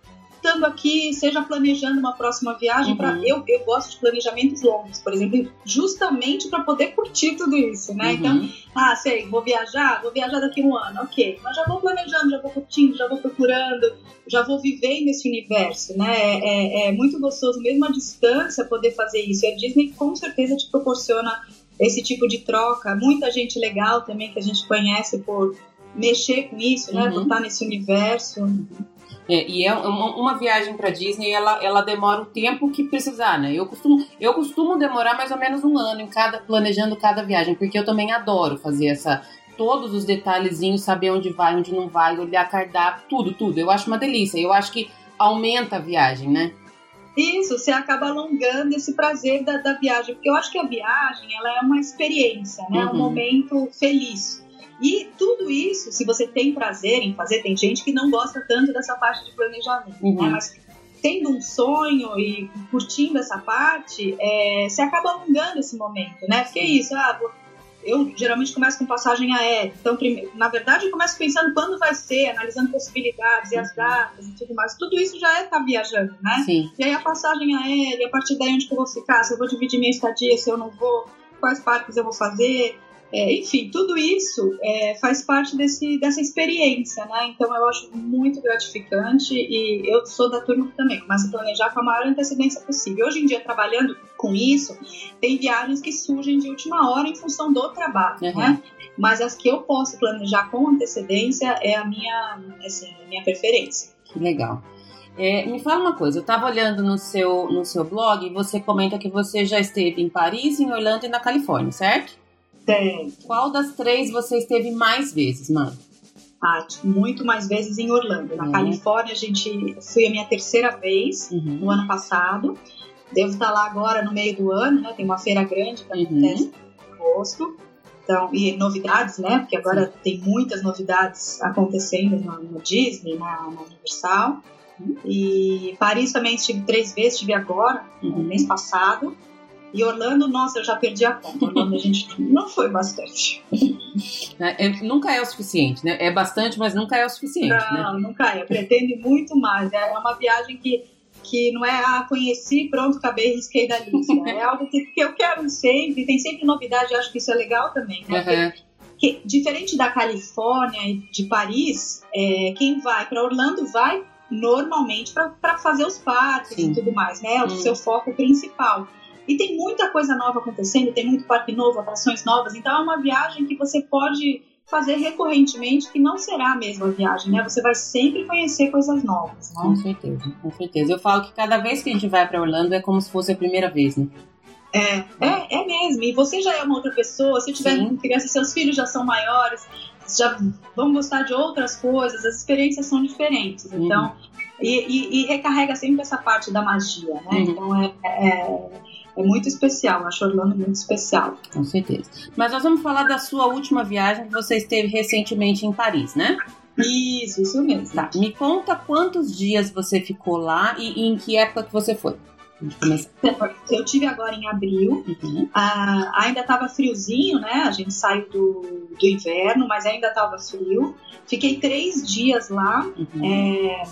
estando aqui, seja planejando uma próxima viagem, uhum. para eu, eu gosto de planejamentos longos, por exemplo, justamente para poder curtir tudo isso, né? Uhum. Então, ah, sei, vou viajar, vou viajar daqui a um ano, ok, mas já vou planejando, já vou curtindo, já vou procurando, já vou vivendo esse universo, né? É, é, é muito gostoso, mesmo à distância, poder fazer isso. E a Disney com certeza te proporciona esse tipo de troca. Muita gente legal também que a gente conhece por mexer com isso, né? Uhum. Por estar nesse universo. É, e é uma, uma viagem para Disney, ela, ela demora o tempo que precisar, né? Eu costumo, eu costumo demorar mais ou menos um ano em cada planejando cada viagem, porque eu também adoro fazer essa todos os detalhezinhos, saber onde vai, onde não vai, olhar cardápio, tudo, tudo. Eu acho uma delícia. Eu acho que aumenta a viagem, né? Isso, você acaba alongando esse prazer da, da viagem, porque eu acho que a viagem ela é uma experiência, né? Uhum. Um momento feliz. E tudo isso, se você tem prazer em fazer, tem gente que não gosta tanto dessa parte de planejamento, uhum. né? Mas tendo um sonho e curtindo essa parte, é, você acaba alongando esse momento, né? Porque é isso, ah, eu geralmente começo com passagem aérea. Então, primeiro, na verdade, eu começo pensando quando vai ser, analisando possibilidades e as uhum. datas e tudo mais. Tudo isso já é estar tá viajando, né? Sim. E aí a passagem aérea, a partir daí onde que eu vou ficar, se eu vou dividir minha estadia, se eu não vou, quais parques eu vou fazer. É, enfim, tudo isso é, faz parte desse, dessa experiência, né? Então eu acho muito gratificante e eu sou da turma que também começa a planejar com a maior antecedência possível. Hoje em dia, trabalhando com isso, tem viagens que surgem de última hora em função do trabalho, uhum. né? Mas as que eu posso planejar com antecedência é a minha, assim, a minha preferência. Que legal. É, me fala uma coisa, eu estava olhando no seu, no seu blog e você comenta que você já esteve em Paris, em Orlando e na Califórnia, certo? Tem. Qual das três você esteve mais vezes, mano? Ah, muito mais vezes em Orlando. Na Uhum. Califórnia, a gente fui a minha terceira vez Uhum. no ano passado. Devo estar lá agora no meio do ano, né? Tem uma feira grande que Uhum. acontece em agosto. Então, e novidades, né? Porque agora tem muitas novidades acontecendo no, no Disney, na, na Universal. E Paris também estive três vezes, estive agora, no Uhum. mês passado. E Orlando, nossa, eu já perdi a conta. Orlando a gente não foi bastante. É, é, nunca é o suficiente, né? É bastante, mas nunca é o suficiente, né? Não, nunca é. Pretende muito mais. É uma viagem que, que não é, ah, conheci, pronto, acabei, risquei da lista. É algo que, que eu quero sempre, tem sempre novidade, eu acho que isso é legal também, né? Uhum. que, diferente da Califórnia e de Paris, é, quem vai para Orlando vai normalmente para fazer os parques Sim. e tudo mais, né? É o hum. seu foco principal. E tem muita coisa nova acontecendo, tem muito parque novo, atrações novas, então é uma viagem que você pode fazer recorrentemente, que não será a mesma viagem, né? Você vai sempre conhecer coisas novas, né? Com certeza, com certeza. Eu falo que cada vez que a gente vai para Orlando é como se fosse a primeira vez, né? É, é, é mesmo. E você já é uma outra pessoa, se tiver Sim. criança, seus filhos já são maiores, já vão gostar de outras coisas, as experiências são diferentes. Uhum. Então, e, e, e, recarrega sempre essa parte da magia, né? Uhum. Então é, é é muito especial, acho Orlando muito especial. Com certeza. Mas nós vamos falar da sua última viagem que você esteve recentemente em Paris, né? Isso, isso mesmo. Tá. Me conta quantos dias você ficou lá e, e em que época que você foi. Eu tive agora em abril, uhum. ah, ainda estava friozinho, né? A gente saiu do, do inverno, mas ainda estava frio. Fiquei três dias lá. Uhum. É,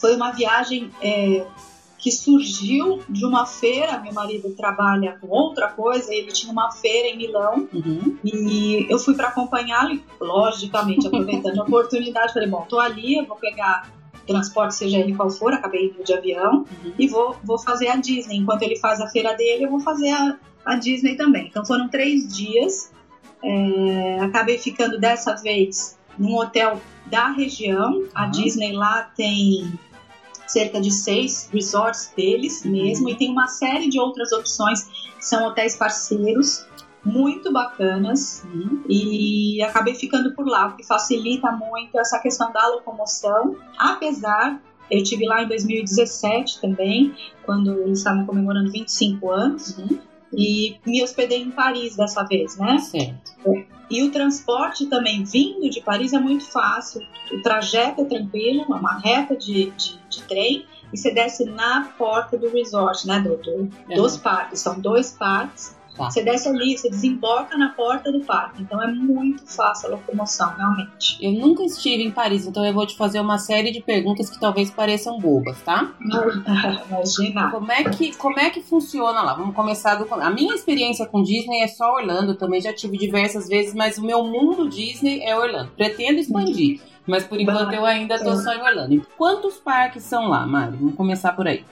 foi uma viagem é, que surgiu de uma feira. Meu marido trabalha com outra coisa, ele tinha uma feira em Milão uhum. e eu fui para acompanhá-lo, logicamente, aproveitando a oportunidade. Falei, bom, tô ali, eu vou pegar transporte, seja ele qual for, acabei indo de avião uhum. e vou, vou fazer a Disney. Enquanto ele faz a feira dele, eu vou fazer a, a Disney também. Então foram três dias. É, acabei ficando dessa vez num hotel da região. A uhum. Disney lá tem cerca de seis resorts deles mesmo, e tem uma série de outras opções que são hotéis parceiros muito bacanas uhum. e acabei ficando por lá, porque facilita muito essa questão da locomoção, apesar eu tive lá em 2017 também, quando eles estavam comemorando 25 anos, uhum. E me hospedei em Paris dessa vez, né? Certo. E o transporte também vindo de Paris é muito fácil. O trajeto é tranquilo, é uma reta de, de, de trem e você desce na porta do resort, né, do, do uhum. dos parques. São dois parques Tá. Você desce ali, você desemboca na porta do parque. Então é muito fácil a locomoção, realmente. Eu nunca estive em Paris, então eu vou te fazer uma série de perguntas que talvez pareçam bobas, tá? Imagina. Como é que, como é que funciona lá? Vamos começar do. A minha experiência com Disney é só Orlando, eu também já tive diversas vezes, mas o meu mundo Disney é Orlando. Pretendo expandir. Mas por enquanto eu ainda tô só em Orlando. Quantos parques são lá, Mari? Vamos começar por aí.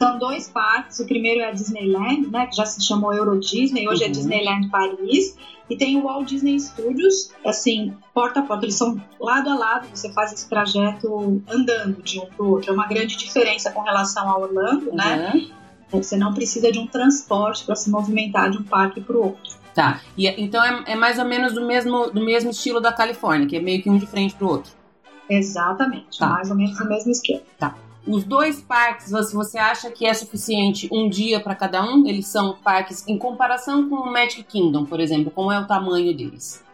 São dois parques. O primeiro é a Disneyland, né, que já se chamou Euro Disney, hoje é uhum. é Disneyland Paris. E tem o Walt Disney Studios, assim, porta a porta. Eles são lado a lado, você faz esse trajeto andando de um para o outro. É uma grande diferença com relação a Orlando, né? uhum. né? Você não precisa de um transporte para se movimentar de um parque para o outro. Tá. E, então é, é, mais ou menos do mesmo, do mesmo estilo da Califórnia, que é meio que um de frente para o outro. Exatamente. Tá. Mais ou menos do mesmo esquema. Tá. Os dois parques, você acha que é suficiente um dia para cada um? Eles são parques em comparação com o Magic Kingdom, por exemplo, como é o tamanho deles?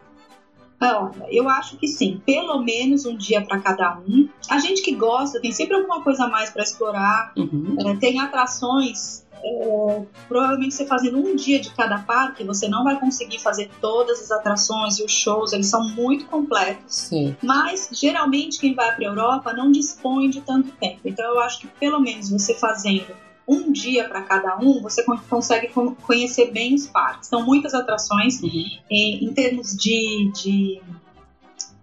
Olha, eu acho que sim, pelo menos um dia para cada um. A gente que gosta tem sempre alguma coisa a mais para explorar. Uhum. É, tem atrações é, provavelmente você fazendo um dia de cada parque, você não vai conseguir fazer todas as atrações e os shows, eles são muito completos. Sim. Mas geralmente quem vai para a Europa não dispõe de tanto tempo. Então eu acho que pelo menos você fazendo um dia para cada um, você consegue conhecer bem os parques. São muitas atrações uhum. em, em termos de, de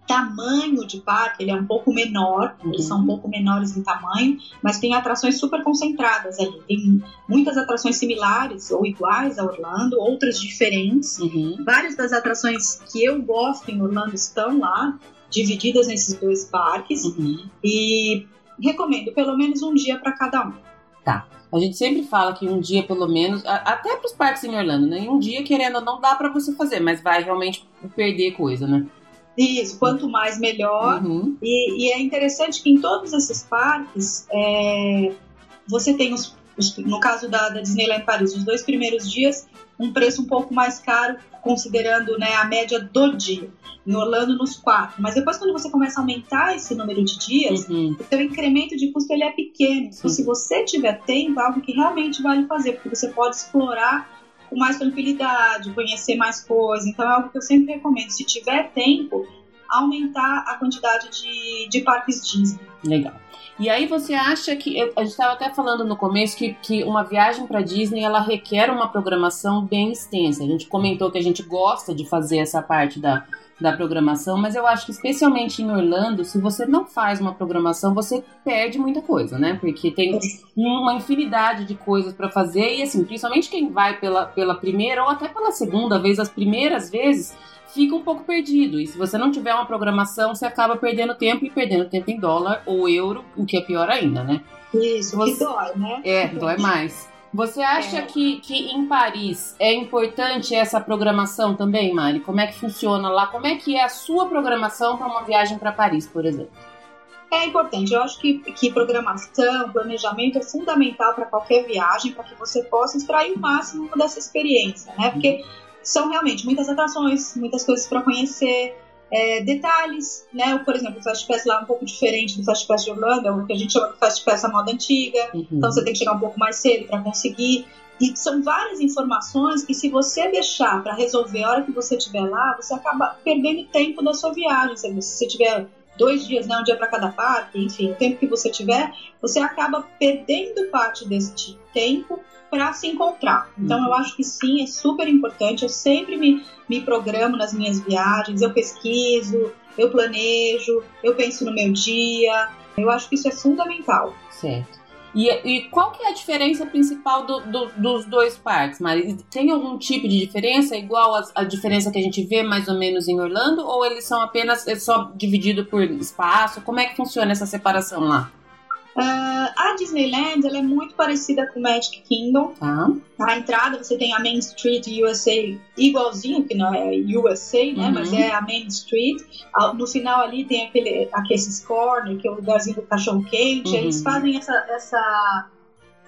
tamanho de parque, ele é um pouco menor, uhum. eles são um pouco menores em tamanho, mas tem atrações super concentradas ali. Tem muitas atrações similares ou iguais a Orlando, outras diferentes. Uhum. Várias das atrações que eu gosto em Orlando estão lá, divididas nesses dois parques. Uhum. E recomendo pelo menos um dia para cada um. Tá. A gente sempre fala que um dia, pelo menos, até para os parques em Orlando, né? Um dia, querendo ou não, dá para você fazer, mas vai realmente perder coisa, né? Isso, quanto mais melhor. Uhum. E, e, é interessante que em todos esses parques é, você tem os, os, no caso da, da Disneyland Paris, os dois primeiros dias um preço um pouco mais caro, considerando né, a média do dia. Em Orlando, nos quatro. Mas depois, quando você começa a aumentar esse número de dias, uhum. o seu incremento de custo ele é pequeno. Então, se você tiver tempo, é algo que realmente vale fazer, porque você pode explorar com mais tranquilidade, conhecer mais coisas. Então é algo que eu sempre recomendo. Se tiver tempo, aumentar a quantidade de, de parques Disney. Legal. E aí você acha que. A gente estava até falando no começo que, que uma viagem para Disney ela requer uma programação bem extensa. A gente comentou que a gente gosta de fazer essa parte da, da programação, mas eu acho que especialmente em Orlando, se você não faz uma programação, você perde muita coisa, né? Porque tem uma infinidade de coisas para fazer e assim, principalmente quem vai pela, pela primeira ou até pela segunda vez, as primeiras vezes, fica um pouco perdido. E se você não tiver uma programação, você acaba perdendo tempo e perdendo tempo em dólar ou euro, o que é pior ainda, né? Isso, você... que dói, né? É, dói mais. Você acha é. que, que em Paris é importante essa programação também, Mari? Como é que funciona lá? Como é que é a sua programação para uma viagem para Paris, por exemplo? É importante. Eu acho que, que programação, planejamento é fundamental para qualquer viagem, para que você possa extrair o máximo dessa experiência, né? Porque são realmente muitas atrações, muitas coisas para conhecer, é, detalhes, né? Por exemplo, o Fast Pass lá é um pouco diferente do Fast Pass de Orlando, é o que a gente chama de Fast Pass a moda antiga, uhum. então você tem que chegar um pouco mais cedo para conseguir. E são várias informações que, se você deixar para resolver a hora que você estiver lá, você acaba perdendo tempo da sua viagem. Se você tiver dois dias, né, um dia para cada parque, enfim, o tempo que você tiver, você acaba perdendo parte desse tempo para se encontrar. Então eu acho que sim, é super importante. Eu sempre me, me programo nas minhas viagens, eu pesquiso, eu planejo, eu penso no meu dia. Eu acho que isso é fundamental. Certo. E, e qual que é a diferença principal do, do, dos dois parques, Mari? Tem algum tipo de diferença igual a, diferença que a gente vê mais ou menos em Orlando? Ou eles são apenas é só dividido por espaço? Como é que funciona essa separação lá? Uh, a Disneyland ela é muito parecida com Magic Kingdom. Ah. A entrada você tem a Main Street USA igualzinho, que não é USA, né? Uhum. Mas é a Main Street. No final ali tem aquele aqueles corner, que é o lugarzinho do cachorro quente. Uhum. Eles fazem essa, essa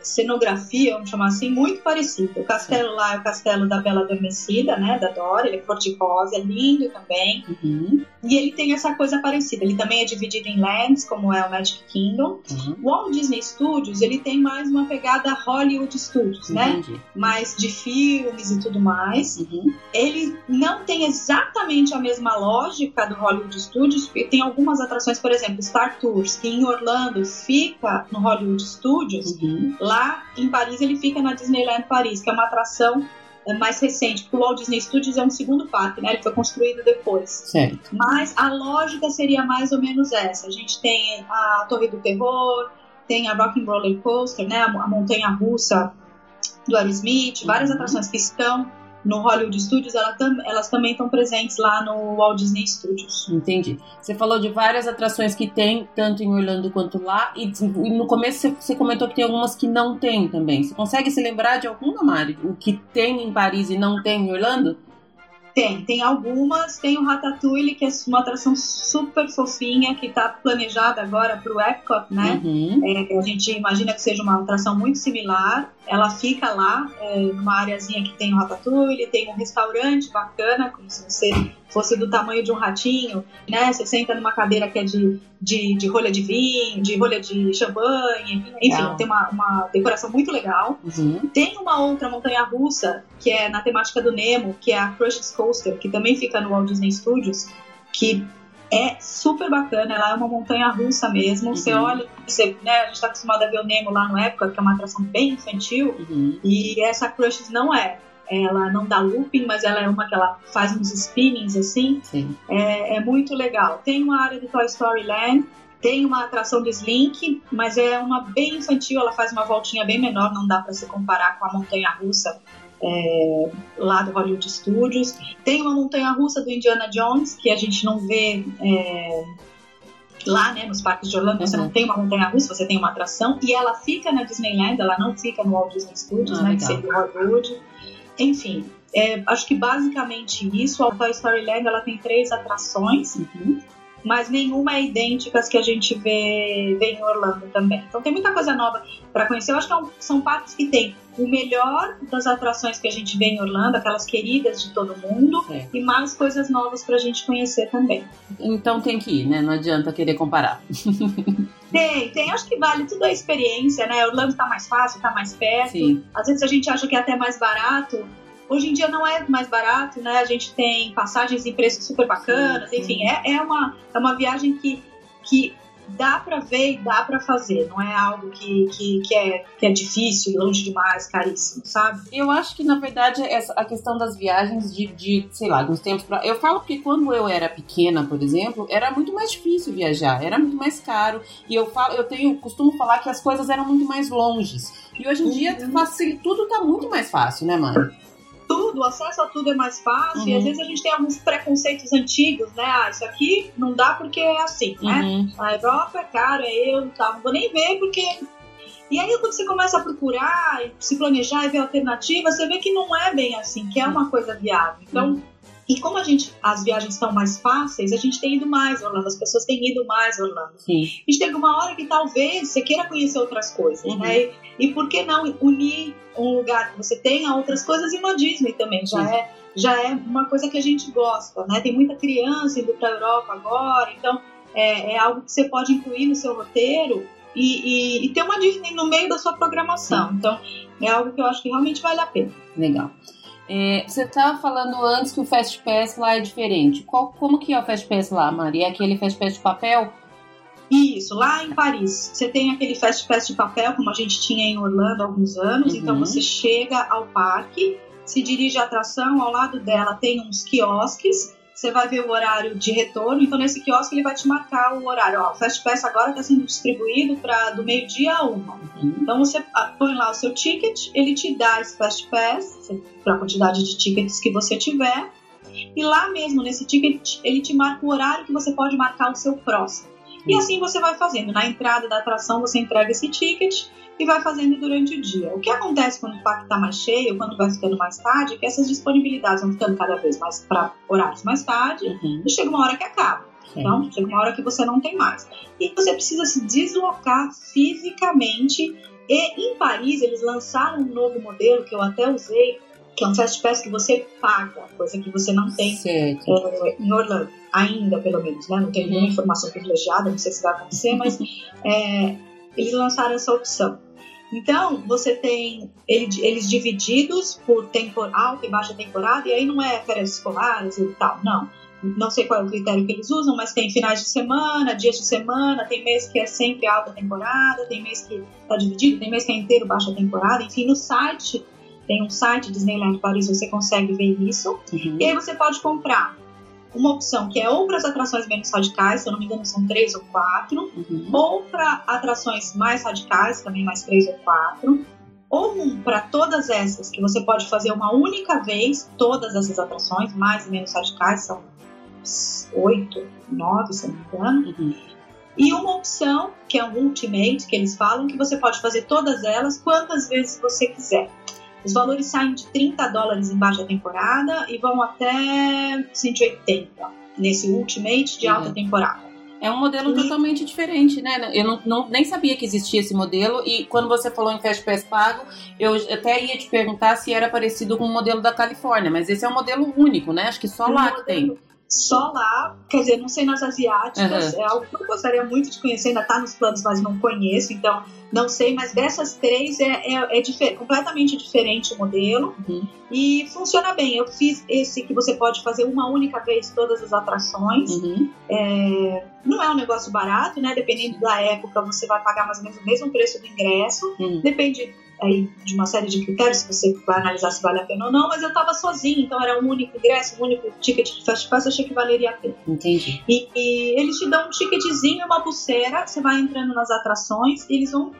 cenografia, vamos chamar assim, muito parecida. O castelo lá é o castelo da Bela Adormecida, né, da Dora, ele é cor-de-rosa, é lindo também. Uhum. E ele tem essa coisa parecida, ele também é dividido em lands, como é o Magic Kingdom. Uhum. O Walt Disney Studios, ele tem mais uma pegada Hollywood Studios, né? Entendi. né? Mais de filmes e tudo mais. Uhum. Ele não tem exatamente a mesma lógica do Hollywood Studios, porque tem algumas atrações, por exemplo, Star Tours, que em Orlando fica no Hollywood Studios, uhum. Lá em Paris ele fica na Disneyland Paris, que é uma atração é, mais recente, porque o Walt Disney Studios é um segundo parque, né? Ele foi construído depois. Certo. Mas a lógica seria mais ou menos essa. A gente tem a Torre do Terror, tem a Rock and Roller Coaster, né? A montanha russa do Aerosmith, várias uhum. atrações que estão no Hollywood Studios, ela tam, elas também estão presentes lá no Walt Disney Studios. Entendi. Você falou de várias atrações que tem, tanto em Orlando quanto lá, e, e no começo você, comentou que tem algumas que não tem também. Você consegue se lembrar de alguma, Mari? O que tem em Paris e não tem em Orlando? Tem, tem algumas. Tem o Ratatouille, que é uma atração super fofinha, que está planejada agora para o Epcot, né? Uhum. É, a gente imagina que seja uma atração muito similar. Ela fica lá, é, numa areazinha que tem o Ratatouille, tem um restaurante bacana, como se você fosse do tamanho de um ratinho, né? Você senta numa cadeira que é de, de, de rolha de vinho, de rolha de champanhe, enfim, tem uma, uma decoração muito legal. Uhum. Tem uma outra montanha russa, que é na temática do Nemo, que é a Crush's Coaster, que também fica no Walt Disney Studios, que é super bacana, ela é uma montanha russa mesmo. Uhum. Você olha, você, né, a gente está acostumado a ver o Nemo lá no época, que é uma atração bem infantil, uhum. e essa Crushes não é. Ela não dá looping, mas ela é uma que ela faz uns spinnings assim. É, é muito legal. Tem uma área do Toy Story Land, tem uma atração de Slink, mas é uma bem infantil, ela faz uma voltinha bem menor, não dá para se comparar com a montanha russa é, lá do Hollywood Studios. Tem uma montanha russa do Indiana Jones, que a gente não vê é, lá né, nos parques de Orlando. Uhum. Você não tem uma montanha russa, você tem uma atração. E ela fica na Disneyland, ela não fica no Walt Disney Studios, ah, né, que seria o Hollywood. Enfim, é, acho que basicamente isso. A Toy Story Land ela tem três atrações. Uhum mas nenhuma é idêntica às que a gente vê, vê em Orlando também. Então tem muita coisa nova para conhecer. Eu acho que é são parques que tem o melhor das atrações que a gente vê em Orlando, aquelas queridas de todo mundo, é. e mais coisas novas para a gente conhecer também. Então tem que ir, né? Não adianta querer comparar. Tem, tem. Acho que vale tudo a experiência, né? Orlando está mais fácil, está mais perto. Sim. Às vezes a gente acha que é até mais barato, Hoje em dia não é mais barato, né? A gente tem passagens em preços super bacanas, sim, sim. enfim, é, é, uma, é uma viagem que, que dá para ver e dá para fazer. Não é algo que, que, que, é, que é difícil, longe demais, caríssimo, sabe? Eu acho que, na verdade, essa, a questão das viagens de, de sei lá, uns tempos pra. Eu falo que quando eu era pequena, por exemplo, era muito mais difícil viajar, era muito mais caro. E eu falo, eu tenho costumo falar que as coisas eram muito mais longes. E hoje em dia, Uhum. tudo tá muito mais fácil, né, mãe? Tudo, o acesso a tudo é mais fácil e Uhum. às vezes a gente tem alguns preconceitos antigos, né? Ah, isso aqui não dá porque é assim, né? Uhum. A Europa é caro, é eu, tá, não vou nem ver porque. E aí quando você começa a procurar, e se planejar e ver alternativas, você vê que não é bem assim, que é uma coisa viável. Então, e como a gente, as viagens estão mais fáceis, a gente tem ido mais a Orlando, as pessoas têm ido mais a Orlando. Sim. E chega uma hora que talvez você queira conhecer outras coisas, Uhum. né? E, por que não unir um lugar que você tenha outras coisas e uma Disney também? Já Sim. é, já é uma coisa que a gente gosta, né? Tem muita criança indo para a Europa agora, então é, é algo que você pode incluir no seu roteiro e, e- e ter uma Disney no meio da sua programação. Então é algo que eu acho que realmente vale a pena. Legal. É, você estava falando antes que o Fast Pass lá é diferente. Qual, como que é o Fast Pass lá, Mari? É aquele Fast Pass de papel? Isso, lá em Paris, você tem aquele Fast Pass de papel, como a gente tinha em Orlando há alguns anos. Uhum. Então você chega ao parque, se dirige à atração, ao lado dela tem uns quiosques. Você vai ver o horário de retorno, então nesse quiosque ele vai te marcar o horário. Ó, o Fast Pass agora está sendo distribuído para do meio-dia a uma. Então você ah, põe lá o seu ticket, ele te dá esse Fast Pass para a quantidade de tickets que você tiver. E lá mesmo nesse ticket ele te marca o horário que você pode marcar o seu próximo. E assim você vai fazendo. Na entrada da atração você entrega esse ticket e vai fazendo durante o dia. O que acontece quando o parque está mais cheio, quando vai ficando mais tarde, é que essas disponibilidades vão ficando cada vez mais para horários mais tarde Uhum. e chega uma hora que acaba. Então, chega uma hora que você não tem mais. E você precisa se deslocar fisicamente. E em Paris, eles lançaram um novo modelo que eu até usei, que é um Fast Pass que você paga, coisa que você não tem é, em Orlando, ainda pelo menos, né? Não tenho nenhuma informação privilegiada, não sei se vai acontecer, mas é, eles lançaram essa opção. Então, você tem ele- eles divididos por tempor, alta e baixa temporada, e aí não é férias escolares e tal, não. Não sei qual é o critério que eles usam, mas tem finais de semana, dias de semana, tem mês que é sempre alta temporada, tem mês que está dividido, tem mês que é inteiro baixa temporada, enfim, no site, tem um site Disneyland Paris, você consegue ver isso. Uhum. E aí você pode comprar uma opção que é ou para as atrações menos radicais, se eu não me engano são três ou quatro, Uhum. ou para atrações mais radicais, também mais três ou quatro, ou um para todas essas, que você pode fazer uma única vez, todas essas atrações, mais e menos radicais, são oito, nove, se eu não me engano, Uhum. e uma opção, que é um Ultimate, que eles falam, que você pode fazer todas elas quantas vezes você quiser. Os valores saem de 30 dólares em baixa temporada e vão até 180 nesse Ultimate de alta Uhum. temporada. É um modelo E- totalmente diferente, né? Eu não, não- nem sabia que existia esse modelo e quando você falou em Fast Pass pago, eu até ia te perguntar se era parecido com o modelo da Califórnia, mas esse é um modelo único, né? Acho que só Um lá que tem. Só lá, quer dizer, não sei nas asiáticas, Uhum. é algo que eu gostaria muito de conhecer, ainda tá nos planos, mas não conheço, então não sei, mas dessas três é, é, é difer- completamente diferente o modelo Uhum. e funciona bem. Eu fiz esse que você pode fazer uma única vez todas as atrações. Uhum. É, não é um negócio barato, né? Dependendo da época, você vai pagar mais ou menos o mesmo preço do ingresso. Uhum. Depende aí de uma série de critérios, se você vai analisar se vale a pena ou não, mas eu tava sozinha, então era um único ingresso, um único ticket de Fast Pass, achei que valeria a pena. Entendi. E, e eles te dão um ticketzinho e uma pulseira, você vai entrando nas atrações, e eles vão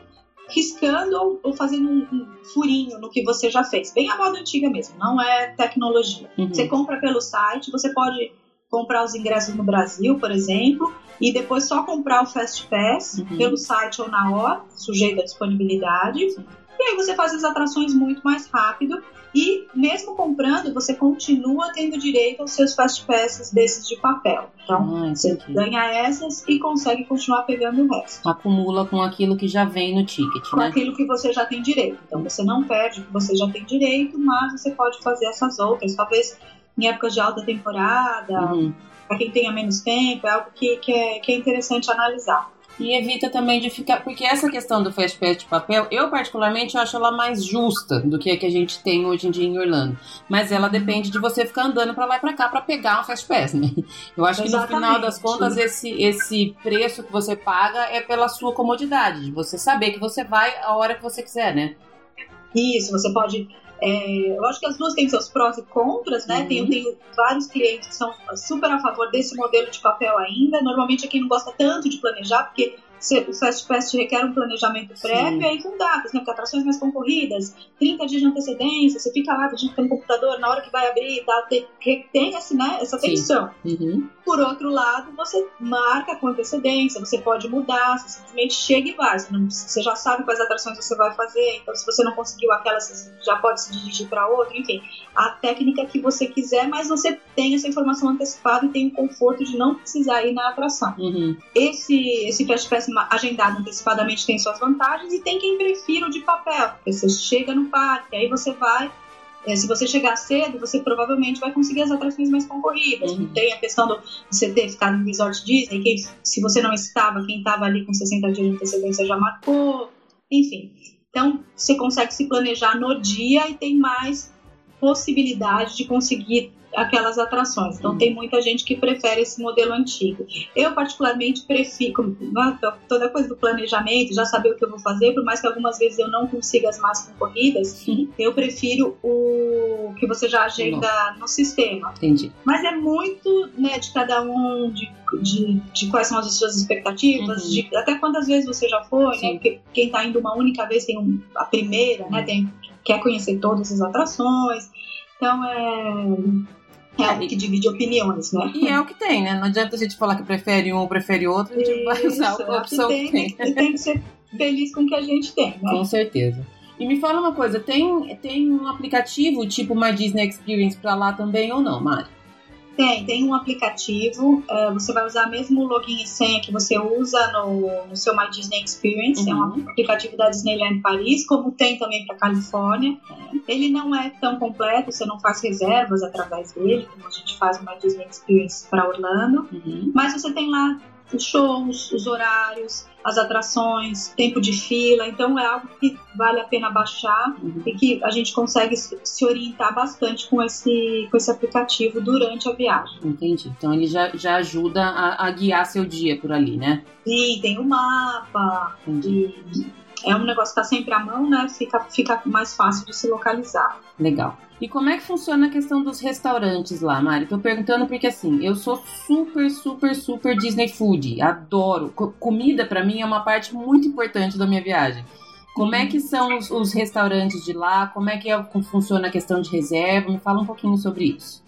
riscando ou, ou fazendo um, um furinho no que você já fez. Bem a moda antiga mesmo, não é tecnologia. Uhum. Você compra pelo site, você pode comprar os ingressos no Brasil, por exemplo, e depois só comprar o Fast Pass Uhum. pelo site ou na hora, sujeito à disponibilidade. E aí você faz as atrações muito mais rápido. E mesmo comprando, você continua tendo direito aos seus Fast Passes desses de papel. Então, Ah, você ganha essas e consegue continuar pegando o resto. Acumula com aquilo que já vem no ticket, Com né? aquilo que você já tem direito. Então você não perde o que você já tem direito, mas você pode fazer essas outras. Talvez em épocas de alta temporada, Uhum. para quem tenha menos tempo, é algo que, que, é, que é interessante analisar. E evita também de ficar. Porque essa questão do Fast Pass de papel, eu particularmente acho ela mais justa do que a que a gente tem hoje em dia em Orlando. Mas ela depende de você ficar andando para lá e pra cá para pegar um Fast Pass, né? Eu acho que Exatamente. no final das contas, esse, esse preço que você paga é pela sua comodidade, de você saber que você vai a hora que você quiser, né? Isso, você pode. É, eu acho que as duas têm seus prós e contras, né? Uhum. Tenho, tenho vários clientes que são super a favor desse modelo de papel ainda. Normalmente é quem não gosta tanto de planejar, porque o Fast Pass requer um planejamento prévio Sim. e aí com datas, né? Porque atrações mais concorridas, 30 dias de antecedência, você fica lá, digita no computador, na hora que vai abrir e tal, tem, tem esse, né, essa tensão. Uhum. Por outro lado, você marca com antecedência, você pode mudar, você simplesmente chega e vai. Você, não- você já sabe quais atrações você vai fazer, então se você não conseguiu aquela, você já pode se dirigir para outra, enfim. A técnica que você quiser, mas você tem essa informação antecipada e tem o conforto de não precisar ir na atração. Uhum. Esse, esse Fast Pass agendado antecipadamente tem suas vantagens e tem quem prefira o de papel, porque você chega no parque, aí você vai. eh, Se você chegar cedo, você provavelmente vai conseguir as atrações mais concorridas. Uhum. Não tem a questão do você ter ficado no Resort Disney, quem, se você não estava, quem estava ali com 60 dias de antecedência já marcou. Enfim. Então, você consegue se planejar no dia e tem mais possibilidade de conseguir aquelas atrações. Então, Uhum. tem muita gente que prefere esse modelo antigo. Eu, particularmente, prefiro né, toda coisa do planejamento, já saber o que eu vou fazer, por mais que algumas vezes eu não consiga as mais concorridas, Uhum. eu prefiro o que você já agenda no sistema. Entendi. Mas é muito né, de cada um, de, de, de quais são as suas expectativas, Uhum. de até quantas vezes você já foi, Sim. né? Porque quem tá indo uma única vez tem um- a primeira, né? Tem, quer conhecer todas as atrações. Então é. É que divide opiniões, né? E é o que tem, né? Não adianta a gente falar que prefere um ou prefere outro, a gente vai usar Isso, a que opção que tem, tem. e tem que ser feliz com o que a gente tem, né? Com certeza. E me fala uma coisa, tem, tem um aplicativo tipo My Disney Experience pra lá também ou não, Mari? Tem, tem um aplicativo, é, você vai usar mesmo o login e senha que você usa no, no seu My Disney Experience, é um Uhum. aplicativo da Disneyland Paris, como tem também para Califórnia. Ele não é tão completo, você não faz reservas através dele, como a gente faz no My Disney Experience para Orlando, Uhum. mas você tem lá os shows, os horários, as atrações, tempo de fila, então é algo que vale a pena baixar Uhum. e que a gente consegue se orientar bastante com esse, com esse aplicativo durante a viagem. Entendi. Então ele já, já ajuda a, a guiar seu dia por ali, né? Sim, tem o mapa, Entendi. e é um negócio que está sempre à mão, né? Fica, fica mais fácil de se localizar. Legal. E como é que funciona a questão dos restaurantes lá, Mari? Tô perguntando porque assim, eu sou super, super, super Disney food. Adoro. Co- comida pra mim é uma parte muito importante da minha viagem. Como é que são os, os restaurantes de lá? Como é que é- funciona a questão de reserva? Me fala um pouquinho sobre isso.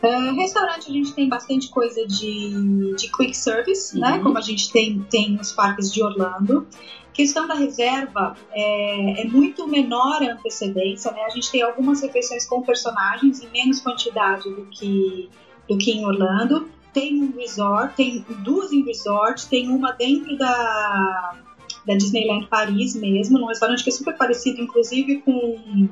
É, restaurante a gente tem bastante coisa de, de quick service, Uhum. né? Como a gente tem, tem nos parques de Orlando. Questão da reserva é, é muito menor a antecedência, né? A gente tem algumas refeições com personagens em menos quantidade do que, do que em Orlando. Tem um resort, tem duas em resort, tem uma dentro da, da Disneyland Paris mesmo, num restaurante que é super parecido, inclusive, com,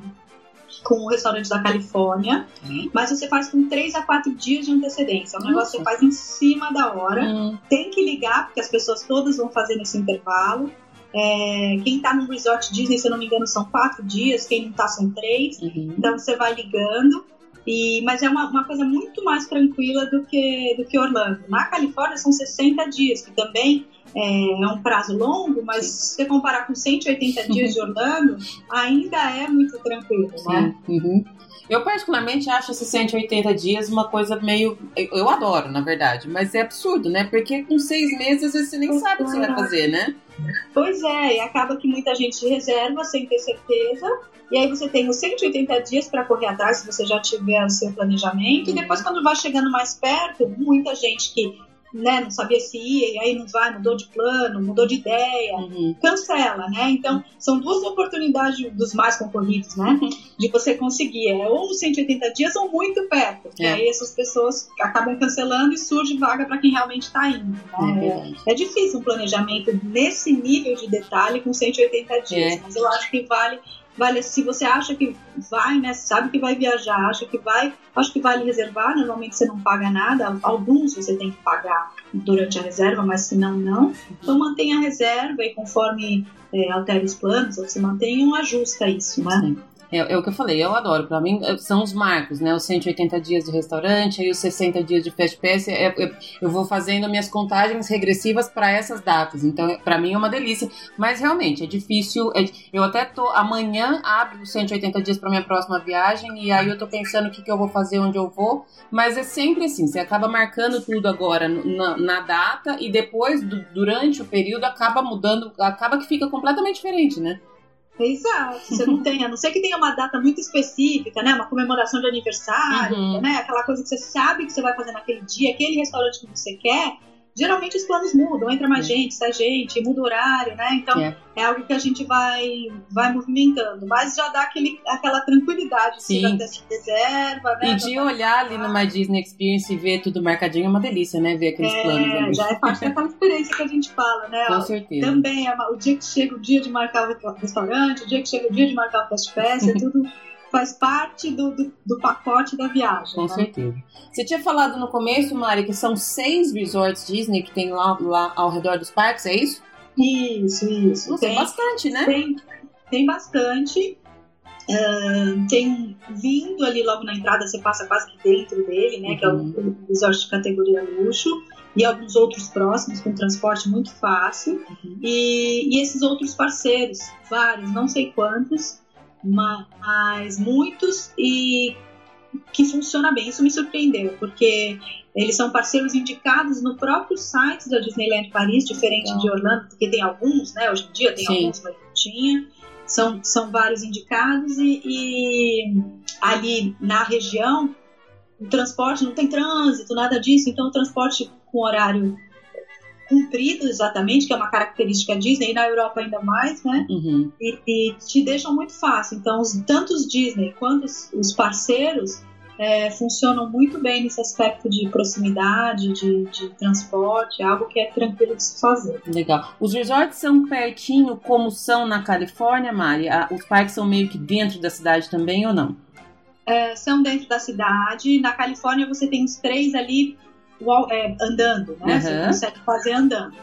com o restaurante da Califórnia. Uhum. Mas você faz com 3 a 4 dias de antecedência. É um negócio que Nossa. você faz em cima da hora. Hum, Tem que ligar, porque as pessoas todas vão fazer nesse intervalo. É, quem tá no resort Disney, se eu não me engano, são quatro dias, quem não tá são três. uhum. Então você vai ligando. E, mas é uma, uma coisa muito mais tranquila do que, do que Orlando. Na Califórnia são 60 dias, que também é, é um prazo longo, mas se você comparar com 180 dias de Orlando, ainda é muito tranquilo, né? Sim. Uhum. Eu particularmente acho esses 180 dias uma coisa meio. Eu adoro, na verdade, mas é absurdo, né? Porque com seis meses você nem sabe o que você vai fazer, né? Pois é, e acaba que muita gente reserva sem ter certeza. E aí você tem os 180 dias para correr atrás, se você já tiver o seu planejamento. E Uhum. depois, quando vai chegando mais perto, muita gente que né, não sabia se ia, e aí não vai, mudou de plano, mudou de ideia, Uhum. cancela, né? Então, são duas oportunidades dos mais concorridos, né? De você conseguir, é ou nos 180 dias ou muito perto. E É. aí essas pessoas acabam cancelando e surge vaga para quem realmente está indo, É né? verdade. É difícil um planejamento nesse nível de detalhe com 180 dias, É. mas eu acho que vale vale se você acha que vai, né, sabe que vai viajar, acha que vai, acho que vale reservar, normalmente você não paga nada, alguns você tem que pagar durante a reserva, mas se não, não. Então mantenha a reserva e conforme é, altere os planos, você mantenha, ajusta isso, né? Sim. É, é, o que eu falei, eu adoro. Para mim, é, são os marcos, né? Os 180 dias de restaurante, aí os 60 dias de Fast Pass. É, é, eu vou fazendo minhas contagens regressivas para essas datas. Então, para mim é uma delícia. Mas realmente, é difícil. É, eu até tô. Amanhã abro os 180 dias para minha próxima viagem. E aí eu tô pensando o que, que eu vou fazer, onde eu vou. Mas é sempre assim: você acaba marcando tudo agora na, na data e depois, do, durante o período, acaba mudando. Acaba que fica completamente diferente, né? Exato. Você não tem, a não ser que tenha uma data muito específica, né? Uma comemoração de aniversário, uhum. né? Aquela coisa que você sabe que você vai fazer naquele dia, aquele restaurante que você quer geralmente os planos mudam, entra mais gente, sai gente, muda o horário, né? Então é. é. algo que a gente vai, vai movimentando, mas já dá aquele, aquela tranquilidade Sim. de reserva, né? E de olhar ali numa Disney Experience e ver tudo marcadinho é uma delícia, né? Ver aqueles é, planos. Ali. Já é parte daquela experiência que a gente fala, né? Com certeza. Também é o dia que chega o dia de marcar o restaurante, o dia que chega o dia de marcar o fast pass, é tudo faz parte do, do, do pacote da viagem. Com né? certeza. Você tinha falado no começo, Mari, que são seis resorts Disney que tem lá, lá ao redor dos parques, é isso? Isso, isso. Nossa, tem bastante, né? Tem, tem bastante. Uh, tem vindo ali logo na entrada, você passa quase que dentro dele, né? Uhum. Que é o, uhum. o resort de categoria luxo e alguns outros próximos com transporte muito fácil. Uhum. E, e, esses outros parceiros, vários, não sei quantos, mas muitos e que funciona bem. Isso me surpreendeu, porque eles são parceiros indicados no próprio site da Disneyland Paris, diferente de Orlando, porque tem alguns, né? Hoje em dia tem Sim. alguns, mas não tinha. São, são vários indicados e, e ali na região o transporte não tem trânsito, nada disso, então o transporte com horário cumprido exatamente, que é uma característica Disney, e na Europa ainda mais, né? Uhum. E, e, te deixam muito fácil. Então, os, tanto os Disney quanto os, os parceiros é, funcionam muito bem nesse aspecto de proximidade, de, de, transporte, algo que é tranquilo de se fazer. Legal. Os resorts são pertinho, como são na Califórnia, Mari? Os parques são meio que dentro da cidade também ou não? É, são dentro da cidade. Na Califórnia você tem os três ali andando, né? Uhum. Você consegue fazer andando.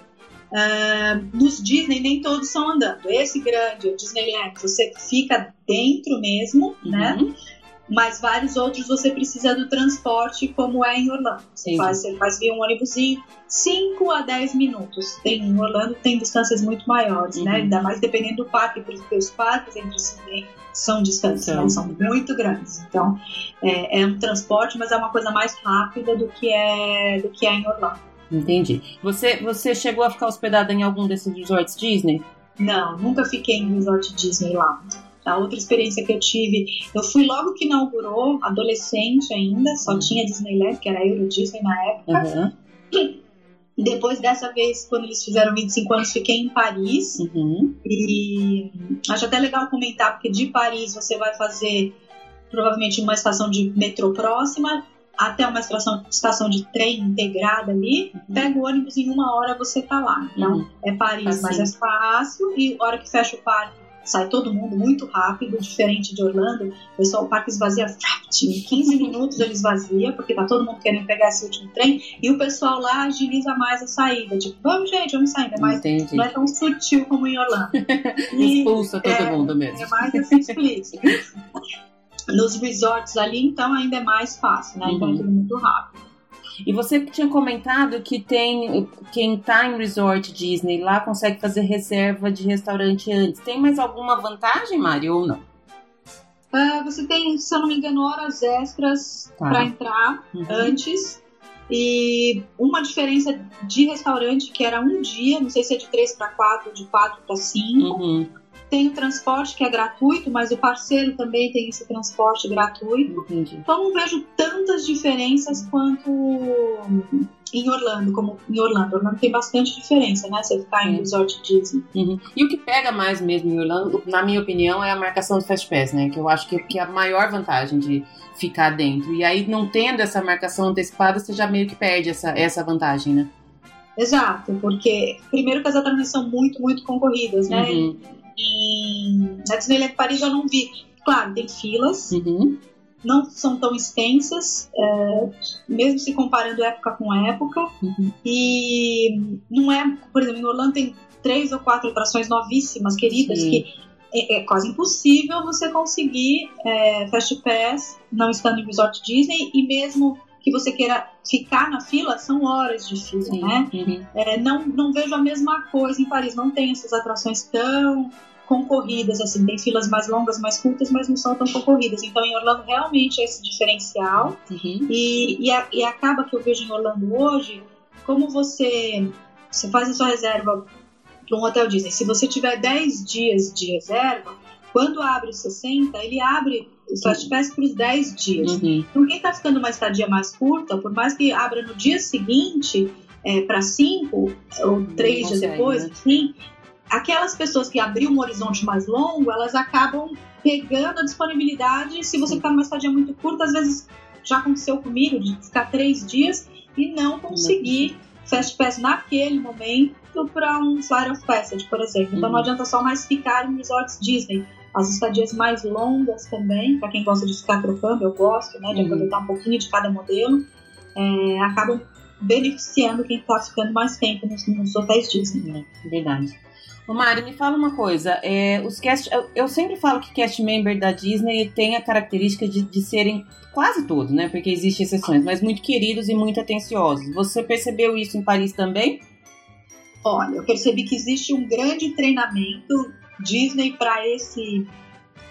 Uh, nos Disney nem todos são andando. Esse grande, o Disneyland, você fica dentro mesmo, né? uhum. né? Mas vários outros você precisa do transporte, como é em Orlando. Você faz, você faz via um ônibusinho, 5 a 10 minutos. Tem, em Orlando tem distâncias muito maiores, né? uhum. né? Ainda mais dependendo do parque, porque os parques entre si são distantes, né? são muito grandes. Então, é, é, um transporte, mas é uma coisa mais rápida do que é, do que é em Orlando. Entendi. Você, você chegou a ficar hospedada em algum desses resorts Disney? Não, nunca fiquei em resort Disney lá. A outra experiência que eu tive, eu fui logo que inaugurou, adolescente ainda, só uhum. tinha Disneyland, que era Euro Disney na época. Uhum. Depois dessa vez, quando eles fizeram 25 anos, fiquei em Paris. Uhum. E acho até legal comentar, porque de Paris você vai fazer provavelmente uma estação de metrô próxima, até uma estação, estação de trem integrada ali, uhum. pega o ônibus em uma hora você tá lá. Então uhum. é Paris, assim. mas é fácil, e a hora que fecha o parque sai todo mundo muito rápido, diferente de Orlando. O pessoal, o parque esvazia em 15 minutos ele esvazia, porque tá todo mundo querendo pegar esse último trem, e o pessoal lá agiliza mais a saída, tipo, vamos gente, vamos sair, mas não é tão sutil como em Orlando. E, Expulsa todo é, mundo mesmo. É mais assim explícito. Nos resorts ali, então, ainda é mais fácil, né? Então é tudo muito rápido. E você tinha comentado que tem quem tá em resort Disney lá consegue fazer reserva de restaurante antes. Tem mais alguma vantagem, Mari, ou não? Uh, você tem, se eu não me engano, horas extras tá. para entrar uhum. antes. E uma diferença de restaurante que era um dia, não sei se é de 3 para 4, de 4 para 5. Uhum. Tem o transporte que é gratuito, mas o parceiro também tem esse transporte gratuito. Entendi. Então não vejo tantas diferenças quanto em Orlando, como em Orlando. Orlando tem bastante diferença, né? Você ficar em resort Disney. Uhum. E o que pega mais mesmo em Orlando, na minha opinião, é a marcação do Fast Pass, né? Que eu acho que, que é a maior vantagem de ficar dentro. E aí, não tendo essa marcação antecipada, você já meio que perde essa, essa vantagem, né? Exato, porque primeiro que as atrações são muito, muito concorridas, né? Uhum. Em, na Disneyland Paris eu não vi. Claro, tem filas, Uhum. não são tão extensas, é, mesmo se comparando época com época. Uhum. E não é, por exemplo, em Orlando tem três ou quatro atrações novíssimas, queridas, Sim. que é, é quase impossível você conseguir é, Fast Pass não estando em Resort Disney e mesmo que você queira ficar na fila, são horas de fila, Sim. né? Uhum. É, não, não vejo a mesma coisa em Paris, não tem essas atrações tão concorridas, assim, tem filas mais longas, mais curtas, mas não são tão concorridas. Então, em Orlando, realmente é esse diferencial. Uhum. E, e, a- e acaba que eu vejo em Orlando hoje, como você, você faz a sua reserva para um hotel Disney, se você tiver 10 dias de reserva, quando abre os 60, ele abre o para os 10 dias. Uhum. Então, quem está ficando uma estadia mais curta, por mais que abra no dia seguinte para 5 ou 3 dias depois, né? enfim, aquelas pessoas que abriram um horizonte mais longo, elas acabam pegando a disponibilidade. Se você ficar numa estadia muito curta, às vezes já aconteceu comigo de ficar três dias e não conseguir Fast Pass naquele momento para um Flight of Passage, por exemplo. Então Uhum. não adianta só mais ficar em resorts Disney. As estadias mais longas também, para quem gosta de ficar trocando, eu gosto, né, de Uhum. aproveitar um pouquinho de cada modelo, é, acabam beneficiando quem está ficando mais tempo nos, nos hotéis Disney. É, verdade. Ô Mari, me fala uma coisa. é, os cast, eu, eu sempre falo que cast member da Disney tem a característica de, de serem quase todos, né? Porque existem exceções, mas muito queridos e muito atenciosos. Você percebeu isso em Paris também? Olha, eu percebi que existe um grande treinamento Disney para esse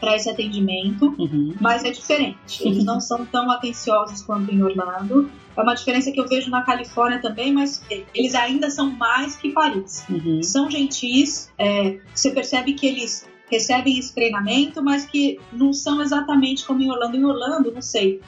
para esse atendimento, Uhum. mas é diferente. Eles não são tão atenciosos quanto em Orlando. É uma diferença que eu vejo na Califórnia também, mas eles ainda são mais que Paris. Uhum. São gentis, é, você percebe que eles recebem esse treinamento, mas que não são exatamente como em Orlando. Em Orlando, não sei,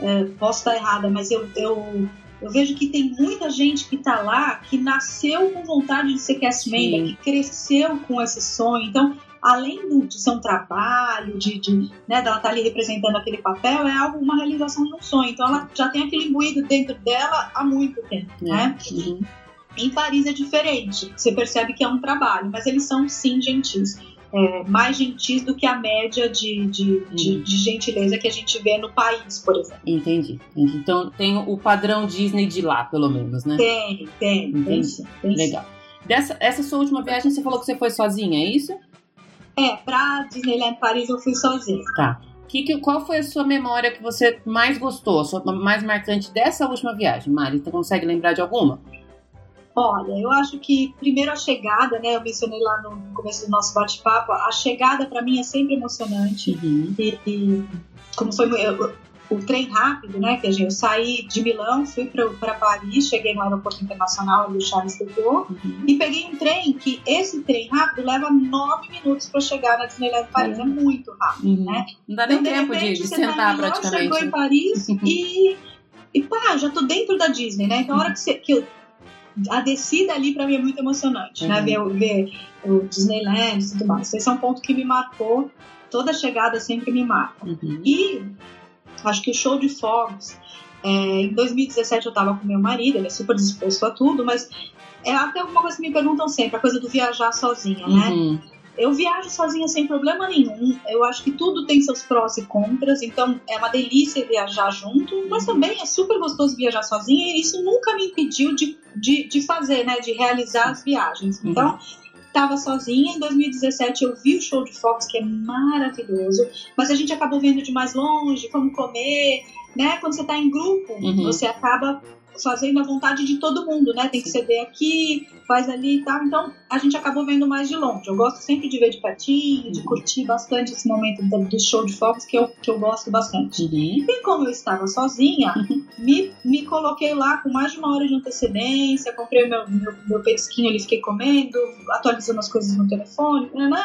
é, posso estar errada, mas eu, eu, eu vejo que tem muita gente que está lá que nasceu com vontade de ser cast member, que cresceu com esse sonho. Então, além do- de ser um trabalho, de, de né, dela estar ali representando aquele papel, é algo, uma realização de um sonho. Então, ela já tem aquele imbuído dentro dela há muito tempo, né? Uhum. Em Paris é diferente. Você percebe que é um trabalho, mas eles são sim gentis. É, mais gentis do que a média de, de, de, Uhum. de gentileza que a gente vê no país, por exemplo. Entendi, entendi. Então tem o padrão Disney de lá, pelo menos, né? Tem, tem, tem Entendi. sim. Tem sim. Legal. Dessa, essa sua última viagem, você falou que você foi sozinha, é isso? É, pra Disneyland Paris eu fui sozinha. Tá. Que, que, qual foi a sua memória que você mais gostou, a sua mais marcante dessa última viagem, Mari? Você consegue lembrar de alguma? Olha, eu acho que primeiro a chegada, né? Eu mencionei lá no começo do nosso bate-papo, a chegada para mim é sempre emocionante. Uhum. E, e como foi eu- o trem rápido, né? Que a gente, eu saí de Milão, fui para Paris, cheguei no aeroporto internacional do Charles de Gaulle Uhum. e peguei um trem que esse trem rápido leva nove minutos para chegar na Disneyland Paris. É muito rápido. Uhum. né? Não dá nem Então, tempo de, repente, de tá sentar Milão, praticamente. Chegou em Paris e, e pá, já tô dentro da Disney, né? Então a hora que, você, que eu, a descida ali pra mim é muito emocionante, né? Uhum. Ver, o- ver o Disneyland e tudo mais. Esse é um ponto que me marcou. Toda chegada sempre me marca. Uhum. E acho que o show de fogos. é, em 2017 eu tava com meu marido, ele é super disposto a tudo, mas é até alguma coisa que me perguntam sempre, a coisa do viajar sozinha, né? Uhum. Eu viajo sozinha sem problema nenhum. Eu acho que tudo tem seus prós e contras, então é uma delícia viajar junto, mas também é super gostoso viajar sozinha e isso nunca me impediu de, de, de fazer, né? De realizar as viagens. Uhum. Então, estava sozinha. Em 2017 eu vi o show de fogos, que é maravilhoso, mas a gente acabou vendo de mais longe, fomos comer, né? Quando você tá em grupo, Uhum. você acaba fazendo a vontade de todo mundo, né? Tem que ceder aqui, faz ali e tal. Então a gente acabou vendo mais de longe. Eu gosto sempre de ver de pertinho, de Uhum. curtir bastante esse momento do, show de fogos que eu, que eu gosto bastante. Uhum. E como eu estava sozinha, me, me coloquei lá com mais de uma hora de antecedência, comprei meu, meu, meu petisquinho ali, fiquei comendo, atualizando as coisas no telefone, né?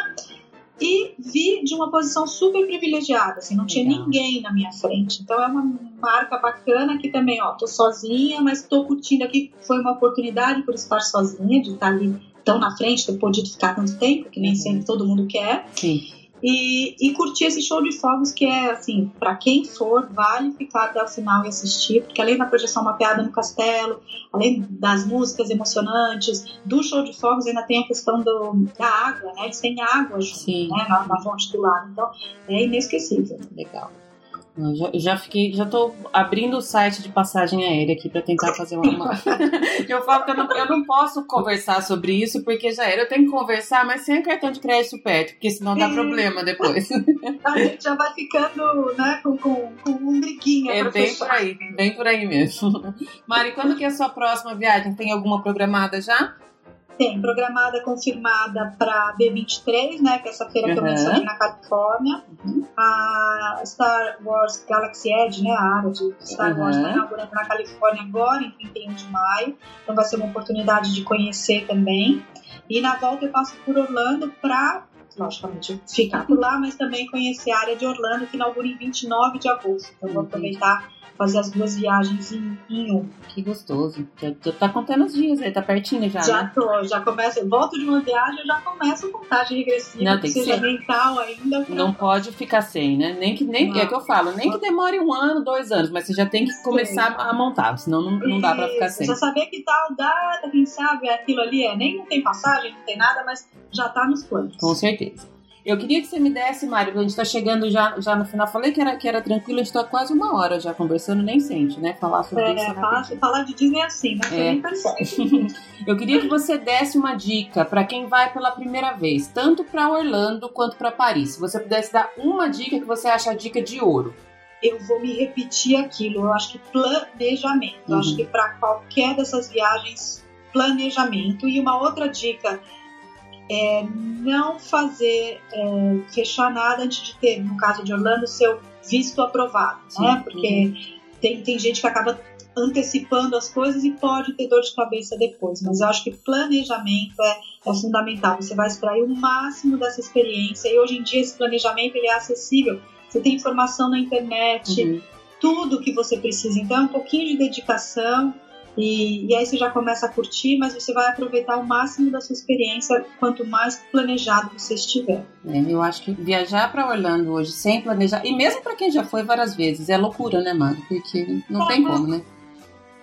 E vi de uma posição super privilegiada, assim, não tinha Legal. ninguém na minha frente. Então é uma marca bacana que também, ó, tô sozinha, mas tô curtindo aqui. Foi uma oportunidade por estar sozinha, de estar ali tão na frente, ter podido ficar tanto tempo, que nem Uhum. sempre todo mundo quer. Sim. E, e curtir esse show de fogos que é assim, para quem for, vale ficar até o final e assistir, porque além da projeção mapeada no castelo, além das músicas emocionantes, do show de fogos ainda tem a questão do, da água, né? Eles têm água junto, né? Na, na fonte do lado, então é inesquecível. Legal. Já, já fiquei, já tô abrindo o site de passagem aérea aqui para tentar fazer uma. eu falo que eu não, eu não posso conversar sobre isso porque já era. Eu tenho que conversar, mas sem cartão de crédito perto, porque senão dá problema depois. A gente já vai ficando, né, com, com, com um briguinha. É bem fechar. por aí, bem por aí mesmo. Mari, quando que é a sua próxima viagem? Tem alguma programada já? Tem, programada, confirmada para B23, né? Que é essa feira que eu Uhum. mencionei na Califórnia. A Star Wars Galaxy Edge, né? A área de Star Wars Uhum. está inaugurando na Califórnia agora, em 31 de maio. Então vai ser uma oportunidade de conhecer também. E na volta eu passo por Orlando para, logicamente, ficar por lá, mas também conhecer a área de Orlando, que inaugura em 29 de agosto. Então vou Uhum. aproveitar fazer as duas viagens em, em um. Que gostoso. Já, já tá contando os dias aí, tá pertinho já, Já né? tô, já começo, volto de uma viagem, eu já começo a contagem regressiva, Não, tem que seja ser. mental ainda. pra- Não pode ficar sem, né? Nem que nem é Não. que eu falo, nem que demore um ano, dois anos, mas você já tem que Sim. começar a montar, senão não, não dá pra ficar sem. Já saber que tal data, quem sabe, aquilo ali é. Nem não tem passagem, não tem nada, mas já tá nos planos. Com certeza. Eu queria que você me desse, Mário, a gente tá chegando já, já no final. Falei que era, que era tranquilo, a gente tá quase uma hora já conversando, nem sente, né? Falar sobre isso É, falar, falar de Disney é assim, né? Você É. nem percebe. Eu queria que você desse uma dica pra quem vai pela primeira vez, tanto pra Orlando quanto pra Paris. Se você pudesse dar uma dica que você acha a dica de ouro. eu vou me repetir aquilo. Eu acho que planejamento. Eu Uhum. acho que para qualquer dessas viagens, planejamento. E uma outra dica é não fazer, é, fechar nada antes de ter, no caso de Orlando, seu visto aprovado, Sim. né? Porque tem, tem gente que acaba antecipando as coisas e pode ter dor de cabeça depois. Mas eu acho que planejamento é, é fundamental. Você vai extrair o máximo dessa experiência e hoje em dia esse planejamento ele é acessível. Você tem informação na internet, Uhum. tudo que você precisa. Então, é um pouquinho de dedicação e, e aí você já começa a curtir, mas você vai aproveitar o máximo da sua experiência quanto mais planejado você estiver. É, eu acho que viajar pra Orlando hoje sem planejar, e mesmo pra quem já foi várias vezes, é loucura, né, mano? Porque não tem como, né?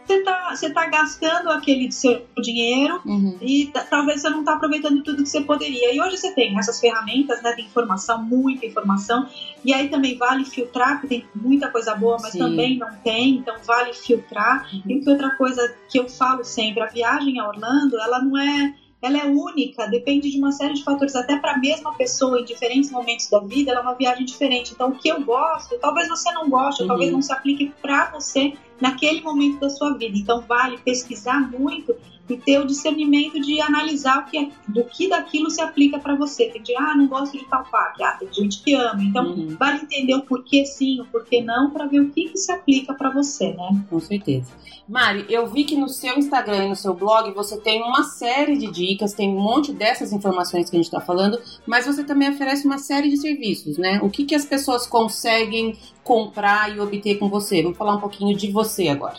Você tá, você tá gastando aquele seu dinheiro Uhum. e t- talvez você não está aproveitando tudo que você poderia. E hoje você tem essas ferramentas, né? Tem informação, muita informação. E aí também vale filtrar, porque tem muita coisa boa, mas Sim. também não tem, então vale filtrar. Uhum. E que outra coisa que eu falo sempre, a viagem a Orlando, ela não é ela é única, depende de uma série de fatores, até para a mesma pessoa em diferentes momentos da vida, ela é uma viagem diferente. Então, o que eu gosto, talvez você não goste, Uhum. talvez não se aplique para você naquele momento da sua vida. Então, vale pesquisar muito e ter o discernimento de analisar o que é, do que daquilo se aplica para você. Tem gente, ah, não gosto de tal parque, ah, tem gente que ama. Então, Uhum. vale entender o porquê sim, o porquê não, para ver o que, que se aplica para você, né? Com certeza. Mari, eu vi que no seu Instagram e no seu blog você tem uma série de dicas, tem um monte dessas informações que a gente está falando, mas você também oferece uma série de serviços, né? O que, que as pessoas conseguem comprar e obter com você? Vamos falar um pouquinho de você agora.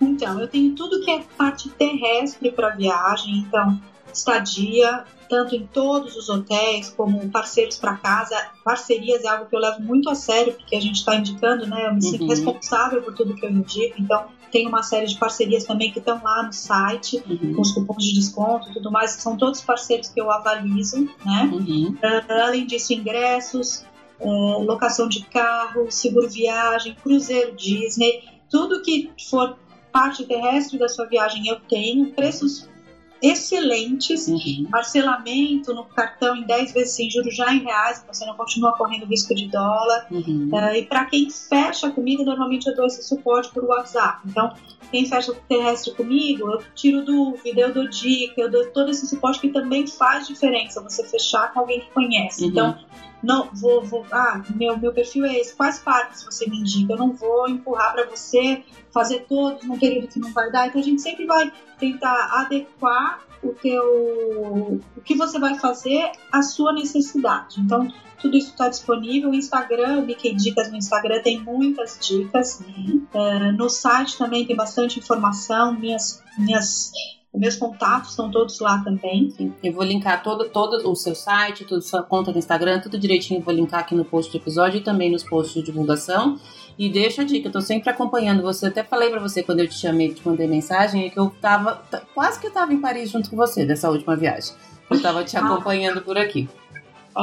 Então, eu tenho tudo que é parte terrestre para viagem, então estadia, tanto em todos os hotéis como parceiros para casa. Parcerias é algo que eu levo muito a sério, porque a gente está indicando, né? Eu me sinto Uhum. responsável por tudo que eu indico, então tem uma série de parcerias também que estão lá no site, Uhum. com os cupons de desconto e tudo mais, que são todos parceiros que eu avalizo, né? Uhum. Ah, além disso, ingressos, eh, locação de carro, seguro viagem, cruzeiro Disney, tudo que for parte terrestre da sua viagem eu tenho, preços excelentes, Uhum. parcelamento no cartão em 10 vezes sem juros já em reais, você não continua correndo risco de dólar. Uhum. Ah, e para quem fecha comigo, normalmente eu dou esse suporte por WhatsApp. Então, quem fecha terrestre comigo, eu tiro dúvida, eu dou dica, eu dou todo esse suporte que também faz diferença você fechar com alguém que conhece. Uhum. Então, não vou, vou ah, meu, meu perfil é esse, quais partes você me indica? Eu não vou empurrar para você fazer todos num período que não vai dar. Então, a gente sempre vai tentar adequar o teu o que você vai fazer à sua necessidade. Então, tudo isso está disponível. O Instagram, Mickey Dicas no Instagram tem muitas dicas. É, no site também tem bastante informação, minhas, minhas Meus contatos estão todos lá também. Sim. Eu vou linkar todo, todo o seu site, toda a sua conta do Instagram, tudo direitinho. Vou linkar aqui no post do episódio e também nos posts de divulgação. E deixa a dica, eu tô sempre acompanhando você. Até falei para você quando eu te chamei, te mandei mensagem, é que eu tava. Quase que eu tava em Paris junto com você dessa última viagem. Eu tava te ah. acompanhando por aqui.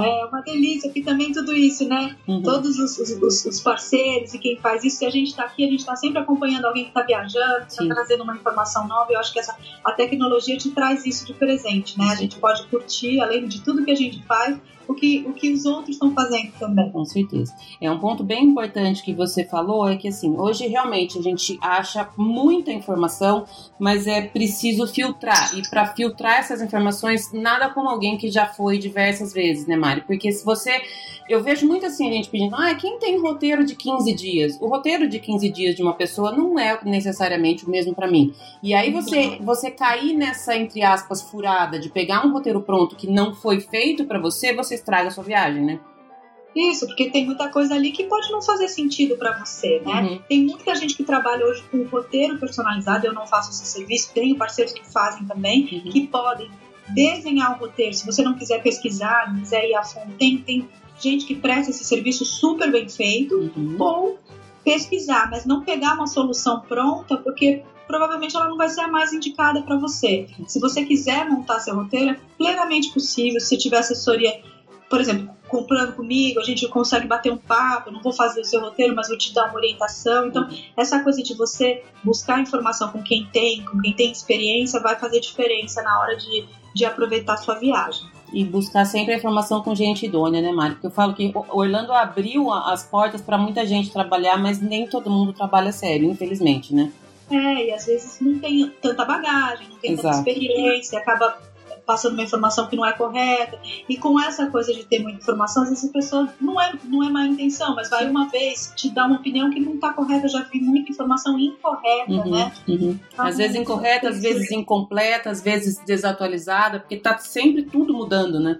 É uma delícia aqui também tudo isso, né? Uhum. Todos os, os, os, parceiros e quem faz isso. Se a gente está aqui, a gente está sempre acompanhando alguém que está viajando, está trazendo uma informação nova. Eu acho que essa, a tecnologia te traz isso de presente, né? A gente pode curtir, além de tudo que a gente faz, o que, o que os outros estão fazendo também. Com certeza. É um ponto bem importante que você falou, é que assim, hoje realmente a gente acha muita informação, mas é preciso filtrar. E para filtrar essas informações, nada como alguém que já foi diversas vezes, né, Mari? Porque se você eu vejo muito assim a gente pedindo, ah, quem tem roteiro de 15 dias? O roteiro de 15 dias de uma pessoa não é necessariamente o mesmo para mim. E aí você você cair nessa entre aspas furada de pegar um roteiro pronto que não foi feito para você, você estraga a sua viagem, né? Isso, porque tem muita coisa ali que pode não fazer sentido para você, né? Uhum. Tem muita gente que trabalha hoje com roteiro personalizado, eu não faço esse serviço, tenho parceiros que fazem também, uhum. que podem desenhar o roteiro. Se você não quiser pesquisar, não quiser ir a fundo, tem, tem gente que presta esse serviço super bem feito, uhum. ou pesquisar, mas não pegar uma solução pronta, porque provavelmente ela não vai ser a mais indicada para você. Se você quiser montar seu roteiro, é plenamente possível. Se tiver assessoria, por exemplo, comprando comigo, a gente consegue bater um papo. Não vou fazer o seu roteiro, mas vou te dar uma orientação. Então, essa coisa de você buscar informação com quem tem, com quem tem experiência, vai fazer diferença na hora de, de aproveitar a sua viagem e buscar sempre a informação com gente idônea, né, Mário? Porque eu falo que Orlando abriu as portas para muita gente trabalhar, mas nem todo mundo trabalha sério, infelizmente, né? É, e às vezes não tem tanta bagagem, não tem Exato. tanta experiência, acaba passando uma informação que não é correta. E com essa coisa de ter muita informação, às vezes a pessoa não é, não é má intenção, mas vai uma vez te dar uma opinião que não está correta. Eu já vi muita informação incorreta, uhum, né? Uhum. Então, às vezes incorreta, às vezes incompleta, às vezes desatualizada, porque tá sempre tudo mudando, né?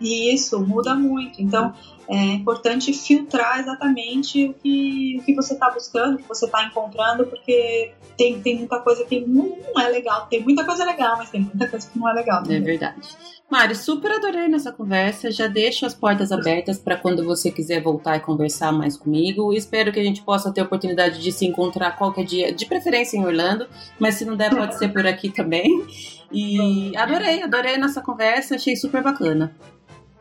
E isso muda muito. Então, é importante filtrar exatamente o que, o que você está buscando, o que você está encontrando, porque tem, tem muita coisa que não é legal. Tem muita coisa legal, mas tem muita coisa que não é legal. Também. É verdade. Mari, super adorei nessa conversa. Já deixo as portas abertas para quando você quiser voltar e conversar mais comigo. Espero que a gente possa ter a oportunidade de se encontrar qualquer dia, de preferência em Orlando, mas se não der, pode ser por aqui também. E adorei, adorei nossa conversa, achei super bacana.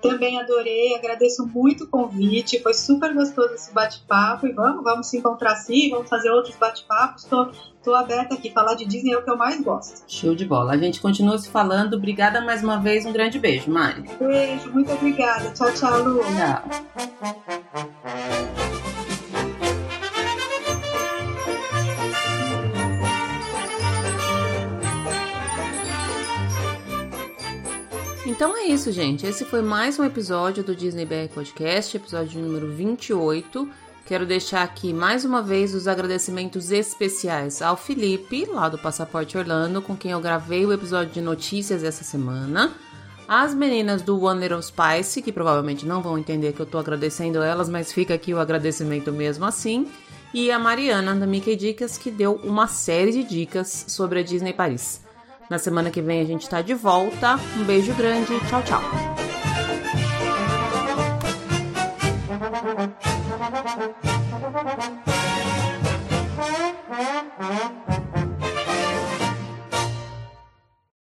Também adorei, agradeço muito o convite, foi super gostoso esse bate-papo e vamos, vamos se encontrar sim, vamos fazer outros bate-papos. Tô, tô aberta aqui, falar de Disney é o que eu mais gosto. Show de bola. A gente continua se falando. Obrigada mais uma vez, um grande beijo, Mari. Beijo, muito obrigada. Tchau, tchau, Lu. Tchau. Então é isso, gente. Esse foi mais um episódio do Disney BR Podcast, episódio número 28. Quero deixar aqui mais uma vez os agradecimentos especiais ao Felipe, lá do Passaporte Orlando, com quem eu gravei o episódio de notícias essa semana. As meninas do One Little Spice, que provavelmente não vão entender que eu tô agradecendo elas, mas fica aqui o agradecimento mesmo assim. E a Mariana da Mickey Dicas, que deu uma série de dicas sobre a Disney Paris. Na semana que vem a gente está de volta. Um beijo grande. Tchau, tchau.